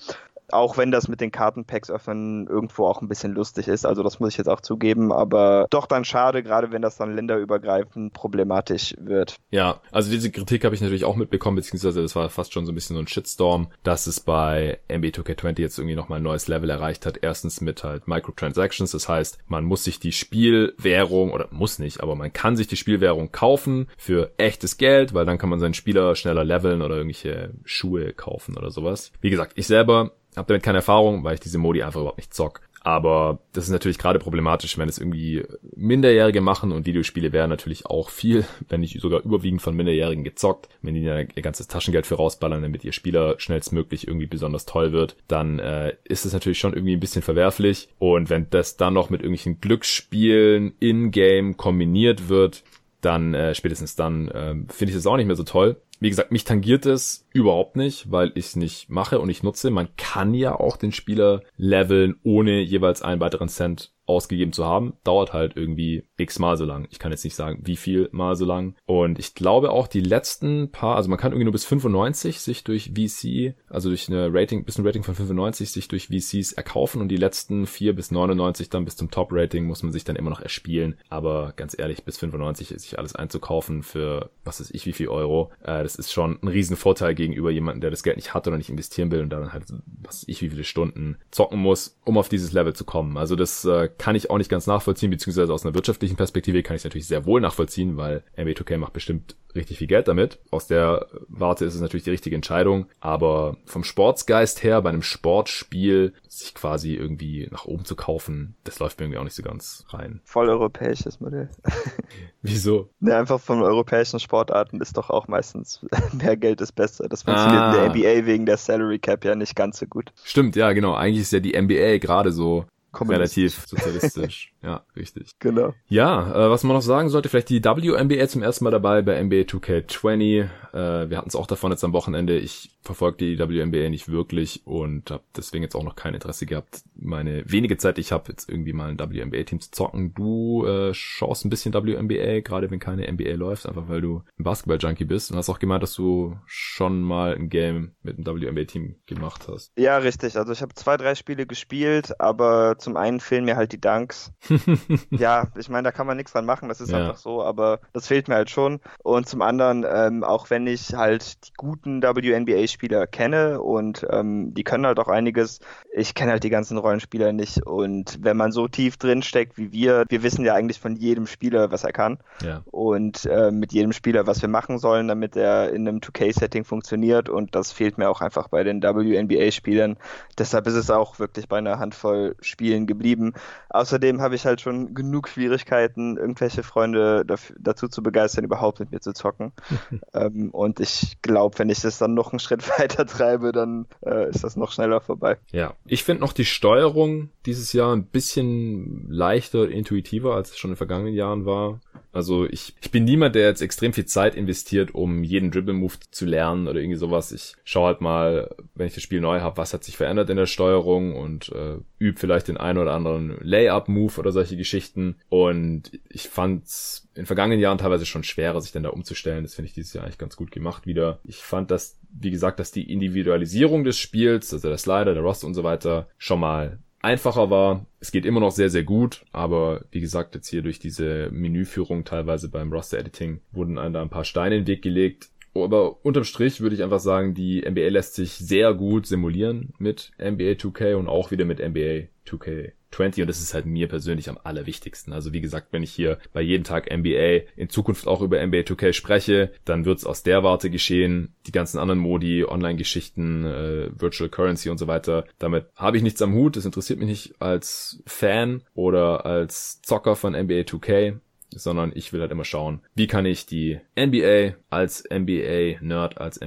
Auch wenn das mit den Kartenpacks öffnen irgendwo auch ein bisschen lustig ist. Also das muss ich jetzt auch zugeben. Aber doch dann schade, gerade wenn das dann länderübergreifend problematisch wird. Ja, also diese Kritik habe ich natürlich auch mitbekommen, beziehungsweise das war fast schon so ein bisschen so ein Shitstorm, dass es bei NBA 2K20 jetzt irgendwie nochmal ein neues Level erreicht hat. Erstens mit halt Microtransactions. Das heißt, man muss sich die Spielwährung, oder muss nicht, aber man kann sich die Spielwährung kaufen für echtes Geld, weil dann kann man seinen Spieler schneller leveln oder irgendwelche Schuhe kaufen oder sowas. Wie gesagt, ich selber habe damit keine Erfahrung, weil ich diese Modi einfach überhaupt nicht zock. Aber das ist natürlich gerade problematisch, wenn es irgendwie Minderjährige machen und Videospiele wären natürlich auch viel, wenn nicht sogar überwiegend von Minderjährigen gezockt. Wenn die ihr ganzes Taschengeld für rausballern, damit ihr Spieler schnellstmöglich irgendwie besonders toll wird, dann äh, ist es natürlich schon irgendwie ein bisschen verwerflich. Und wenn das dann noch mit irgendwelchen Glücksspielen in-game kombiniert wird, dann äh, spätestens dann äh, finde ich das auch nicht mehr so toll. Wie gesagt, mich tangiert es überhaupt nicht, weil ich es nicht mache und ich nutze. Man kann ja auch den Spieler leveln, ohne jeweils einen weiteren Cent ausgegeben zu haben, dauert halt irgendwie x mal so lang. Ich kann jetzt nicht sagen, wie viel mal so lang. Und ich glaube auch die letzten paar, also man kann irgendwie nur bis 95 sich durch VC, also durch eine Rating, bis ein Rating von 95 sich durch VCs erkaufen und die letzten 4 bis 99 dann bis zum Top-Rating muss man sich dann immer noch erspielen. Aber ganz ehrlich, bis 95 ist sich alles einzukaufen für was weiß ich wie viel Euro, äh, das ist schon ein riesen Vorteil gegenüber jemandem, der das Geld nicht hat oder nicht investieren will und dann halt was weiß ich wie viele Stunden zocken muss, um auf dieses Level zu kommen. Also das äh, kann ich auch nicht ganz nachvollziehen, beziehungsweise aus einer wirtschaftlichen Perspektive kann ich es natürlich sehr wohl nachvollziehen, weil NBA 2K macht bestimmt richtig viel Geld damit. Aus der Warte ist es natürlich die richtige Entscheidung. Aber vom Sportsgeist her, bei einem Sportspiel, sich quasi irgendwie nach oben zu kaufen, das läuft mir irgendwie auch nicht so ganz rein. Voll europäisches Modell. Wieso? Ne, einfach von europäischen Sportarten ist doch auch meistens mehr Geld ist besser. Das funktioniert ah. in der NBA wegen der Salary Cap ja nicht ganz so gut. Stimmt, ja, genau. Eigentlich ist ja die NBA gerade so relativ sozialistisch. ja, richtig. Genau. Ja, äh, was man noch sagen sollte, vielleicht die WNBA zum ersten Mal dabei bei NBA 2K20. Äh, wir hatten es auch davon jetzt am Wochenende. Ich verfolge die WNBA nicht wirklich und habe deswegen jetzt auch noch kein Interesse gehabt, meine wenige Zeit, ich habe jetzt irgendwie mal ein WNBA-Team zu zocken. Du äh, schaust ein bisschen WNBA, gerade wenn keine NBA läuft, einfach weil du ein Basketball-Junkie bist und hast auch gemeint, dass du schon mal ein Game mit einem WNBA-Team gemacht hast. Ja, richtig. Also ich habe zwei, drei Spiele gespielt, aber zum einen fehlen mir halt die Dunks. ja, ich meine, da kann man nichts dran machen, das ist ja. einfach so, aber das fehlt mir halt schon. Und zum anderen, ähm, auch wenn ich halt die guten WNBA-Spieler kenne und ähm, die können halt auch einiges, ich kenne halt die ganzen Rollenspieler nicht. Und wenn man so tief drin steckt wie wir, wir wissen ja eigentlich von jedem Spieler, was er kann. Ja. Und äh, mit jedem Spieler, was wir machen sollen, damit er in einem 2K-Setting funktioniert. Und das fehlt mir auch einfach bei den WNBA-Spielern. Deshalb ist es auch wirklich bei einer Handvoll Spielen Spielen geblieben. Außerdem habe ich halt schon genug Schwierigkeiten, irgendwelche Freunde dafür, dazu zu begeistern, überhaupt mit mir zu zocken. ähm, und ich glaube, wenn ich das dann noch einen Schritt weiter treibe, dann äh, ist das noch schneller vorbei. Ja, ich finde noch die Steuerung dieses Jahr ein bisschen leichter, intuitiver, als es schon in den vergangenen Jahren war. Also ich, ich bin niemand, der jetzt extrem viel Zeit investiert, um jeden Dribble-Move zu lernen oder irgendwie sowas. Ich schaue halt mal, wenn ich das Spiel neu habe, was hat sich verändert in der Steuerung und äh, übe vielleicht den einen oder anderen Layup-Move oder solche Geschichten. Und ich fand's in vergangenen Jahren teilweise schon schwerer, sich dann da umzustellen. Das finde ich dieses Jahr eigentlich ganz gut gemacht wieder. Ich fand dass, wie gesagt, dass die Individualisierung des Spiels, also der Slider, der Roster und so weiter, schon mal einfacher war. Es geht immer noch sehr, sehr gut, aber wie gesagt, jetzt hier durch diese Menüführung teilweise beim Roster-Editing wurden einem da ein paar Steine in den Weg gelegt. Aber unterm Strich würde ich einfach sagen, die NBA lässt sich sehr gut simulieren mit NBA 2K und auch wieder mit NBA 2K 20 und das ist halt mir persönlich am allerwichtigsten. Also wie gesagt, wenn ich hier bei jeden Tag NBA in Zukunft auch über NBA 2K spreche, dann wird's aus der Warte geschehen. Die ganzen anderen Modi, Online-Geschichten, äh, Virtual Currency und so weiter, damit habe ich nichts am Hut. Das interessiert mich nicht als Fan oder als Zocker von NBA 2K sondern ich will halt immer schauen, wie kann ich die NBA als NBA-Nerd, als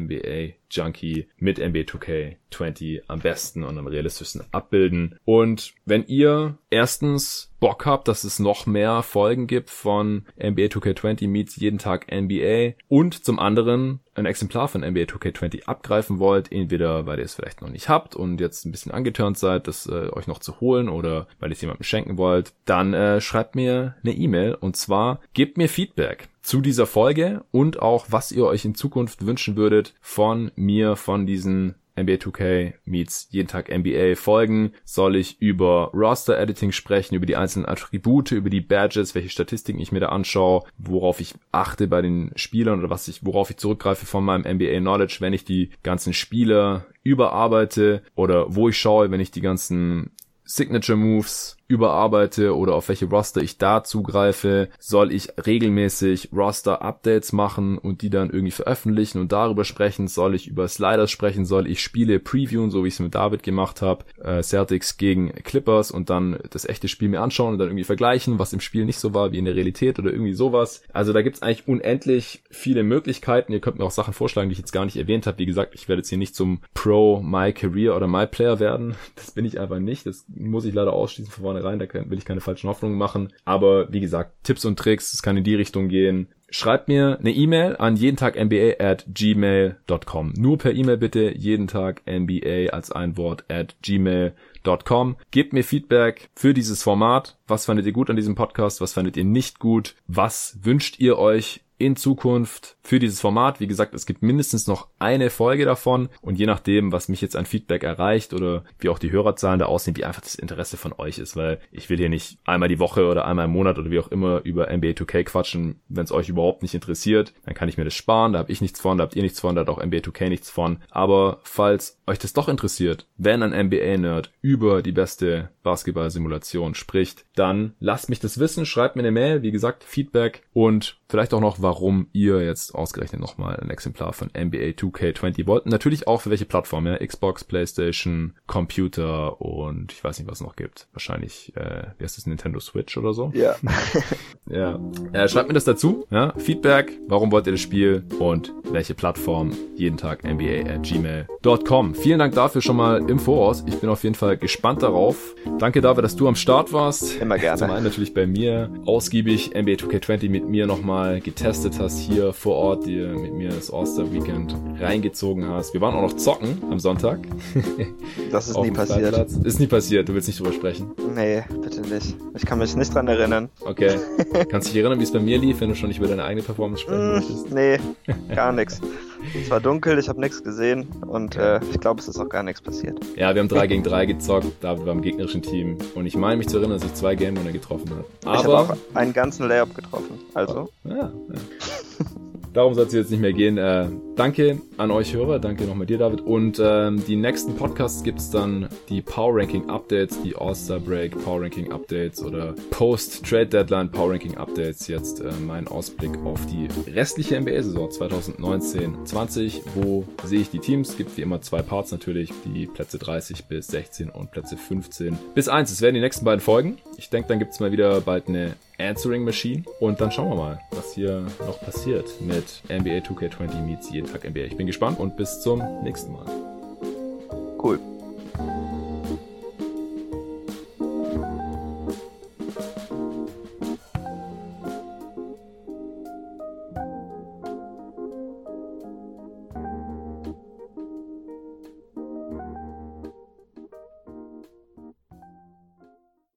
NBA-Junkie mit NBA 2K20 am besten und am realistischsten abbilden. Und wenn ihr erstens Bock habt, dass es noch mehr Folgen gibt von NBA 2K20 meets jeden Tag NBA und zum anderen ein Exemplar von NBA 2K20 abgreifen wollt, entweder weil ihr es vielleicht noch nicht habt und jetzt ein bisschen angeturnt seid, das äh, euch noch zu holen oder weil ihr es jemandem schenken wollt, dann äh, schreibt mir eine E-Mail und zwar gebt mir Feedback zu dieser Folge und auch was ihr euch in Zukunft wünschen würdet von mir, von diesen NBA 2K meets jeden Tag NBA Folgen. Soll ich über Roster Editing sprechen, über die einzelnen Attribute, über die Badges, welche Statistiken ich mir da anschaue, worauf ich achte bei den Spielern oder was ich, worauf ich zurückgreife von meinem NBA Knowledge, wenn ich die ganzen Spieler überarbeite oder wo ich schaue, wenn ich die ganzen Signature Moves überarbeite oder auf welche Roster ich da zugreife, soll ich regelmäßig Roster-Updates machen und die dann irgendwie veröffentlichen und darüber sprechen, soll ich über Sliders sprechen, soll ich Spiele previewen, so wie ich es mit David gemacht habe, äh, Celtics gegen Clippers und dann das echte Spiel mir anschauen und dann irgendwie vergleichen, was im Spiel nicht so war wie in der Realität oder irgendwie sowas. Also da gibt's eigentlich unendlich viele Möglichkeiten. Ihr könnt mir auch Sachen vorschlagen, die ich jetzt gar nicht erwähnt habe. Wie gesagt, ich werde jetzt hier nicht zum Pro, My Career oder My Player werden. Das bin ich einfach nicht. Das muss ich leider ausschließen von vornherein, da will ich keine falschen Hoffnungen machen. Aber wie gesagt, Tipps und Tricks, es kann in die Richtung gehen. Schreibt mir eine E-Mail an jeden Tag NBA at gmail.com. Nur per E-Mail bitte jeden Tag NBA als ein Wort at gmail.com. Gebt mir Feedback für dieses Format. Was fandet ihr gut an diesem Podcast? Was fandet ihr nicht gut? Was wünscht ihr euch in Zukunft für dieses Format. Wie gesagt, es gibt mindestens noch eine Folge davon. Und je nachdem, was mich jetzt an Feedback erreicht oder wie auch die Hörerzahlen da aussehen, wie einfach das Interesse von euch ist, weil ich will hier nicht einmal die Woche oder einmal im Monat oder wie auch immer über NBA 2K quatschen, wenn es euch überhaupt nicht interessiert, dann kann ich mir das sparen, da habe ich nichts von, da habt ihr nichts von, da hat auch NBA 2K nichts von. Aber falls euch das doch interessiert, wenn ein NBA-Nerd über die beste Basketball-Simulation spricht, dann lasst mich das wissen, schreibt mir eine Mail, wie gesagt, Feedback und vielleicht auch noch, warum ihr jetzt ausgerechnet nochmal ein Exemplar von NBA 2K20 wollt. Natürlich auch für welche Plattform, ja, Xbox, Playstation, Computer und ich weiß nicht, was es noch gibt. Wahrscheinlich, äh, wie heißt das, Nintendo Switch oder so? Ja. ja. Äh, schreibt mir das dazu, ja, Feedback, warum wollt ihr das Spiel und welche Plattform, jeden Tag NBA at gmail.com. Vielen Dank dafür schon mal im Voraus. Ich bin auf jeden Fall gespannt darauf. Danke David, dass du am Start warst. Immer gerne. Zum einen natürlich bei mir ausgiebig NBA 2K20 mit mir nochmal getestet hast hier vor Ort, dir mit mir das All-Star Weekend reingezogen hast. Wir waren auch noch zocken am Sonntag. Das ist nie passiert. Freiplatz. Ist nie passiert, du willst nicht drüber sprechen. Nee, bitte nicht. Ich kann mich nicht dran erinnern. Okay. Kannst du dich erinnern, wie es bei mir lief, wenn du schon nicht über deine eigene Performance sprechen Mm, möchtest? nee, gar nichts. Es war dunkel, ich habe nichts gesehen und äh, ich glaube, es ist auch gar nichts passiert. Ja, wir haben 3 gegen 3 gezockt, David war im gegnerischen Team und ich meine mich zu erinnern, dass ich zwei Game Winner getroffen habe. ich habe Aber auch einen ganzen Layup getroffen. Also, Ja, ja. Darum soll es jetzt nicht mehr gehen. Äh, danke an euch Hörer, danke nochmal dir, David. Und ähm, die nächsten Podcasts gibt's dann die Power Ranking Updates, die All-Star Break Power Ranking Updates oder Post-Trade Deadline Power Ranking Updates. Jetzt äh, mein Ausblick auf die restliche NBA-Saison 2019-20. Wo sehe ich die Teams? Gibt wie immer zwei Parts natürlich, die Plätze 30 bis 16 und Plätze 15 bis 1. Das werden die nächsten beiden Folgen. Ich denke, dann gibt's mal wieder bald eine Answering Machine. Und dann schauen wir mal, was hier noch passiert mit NBA 2K20 meets jeden Tag NBA. Ich bin gespannt und bis zum nächsten Mal. cool.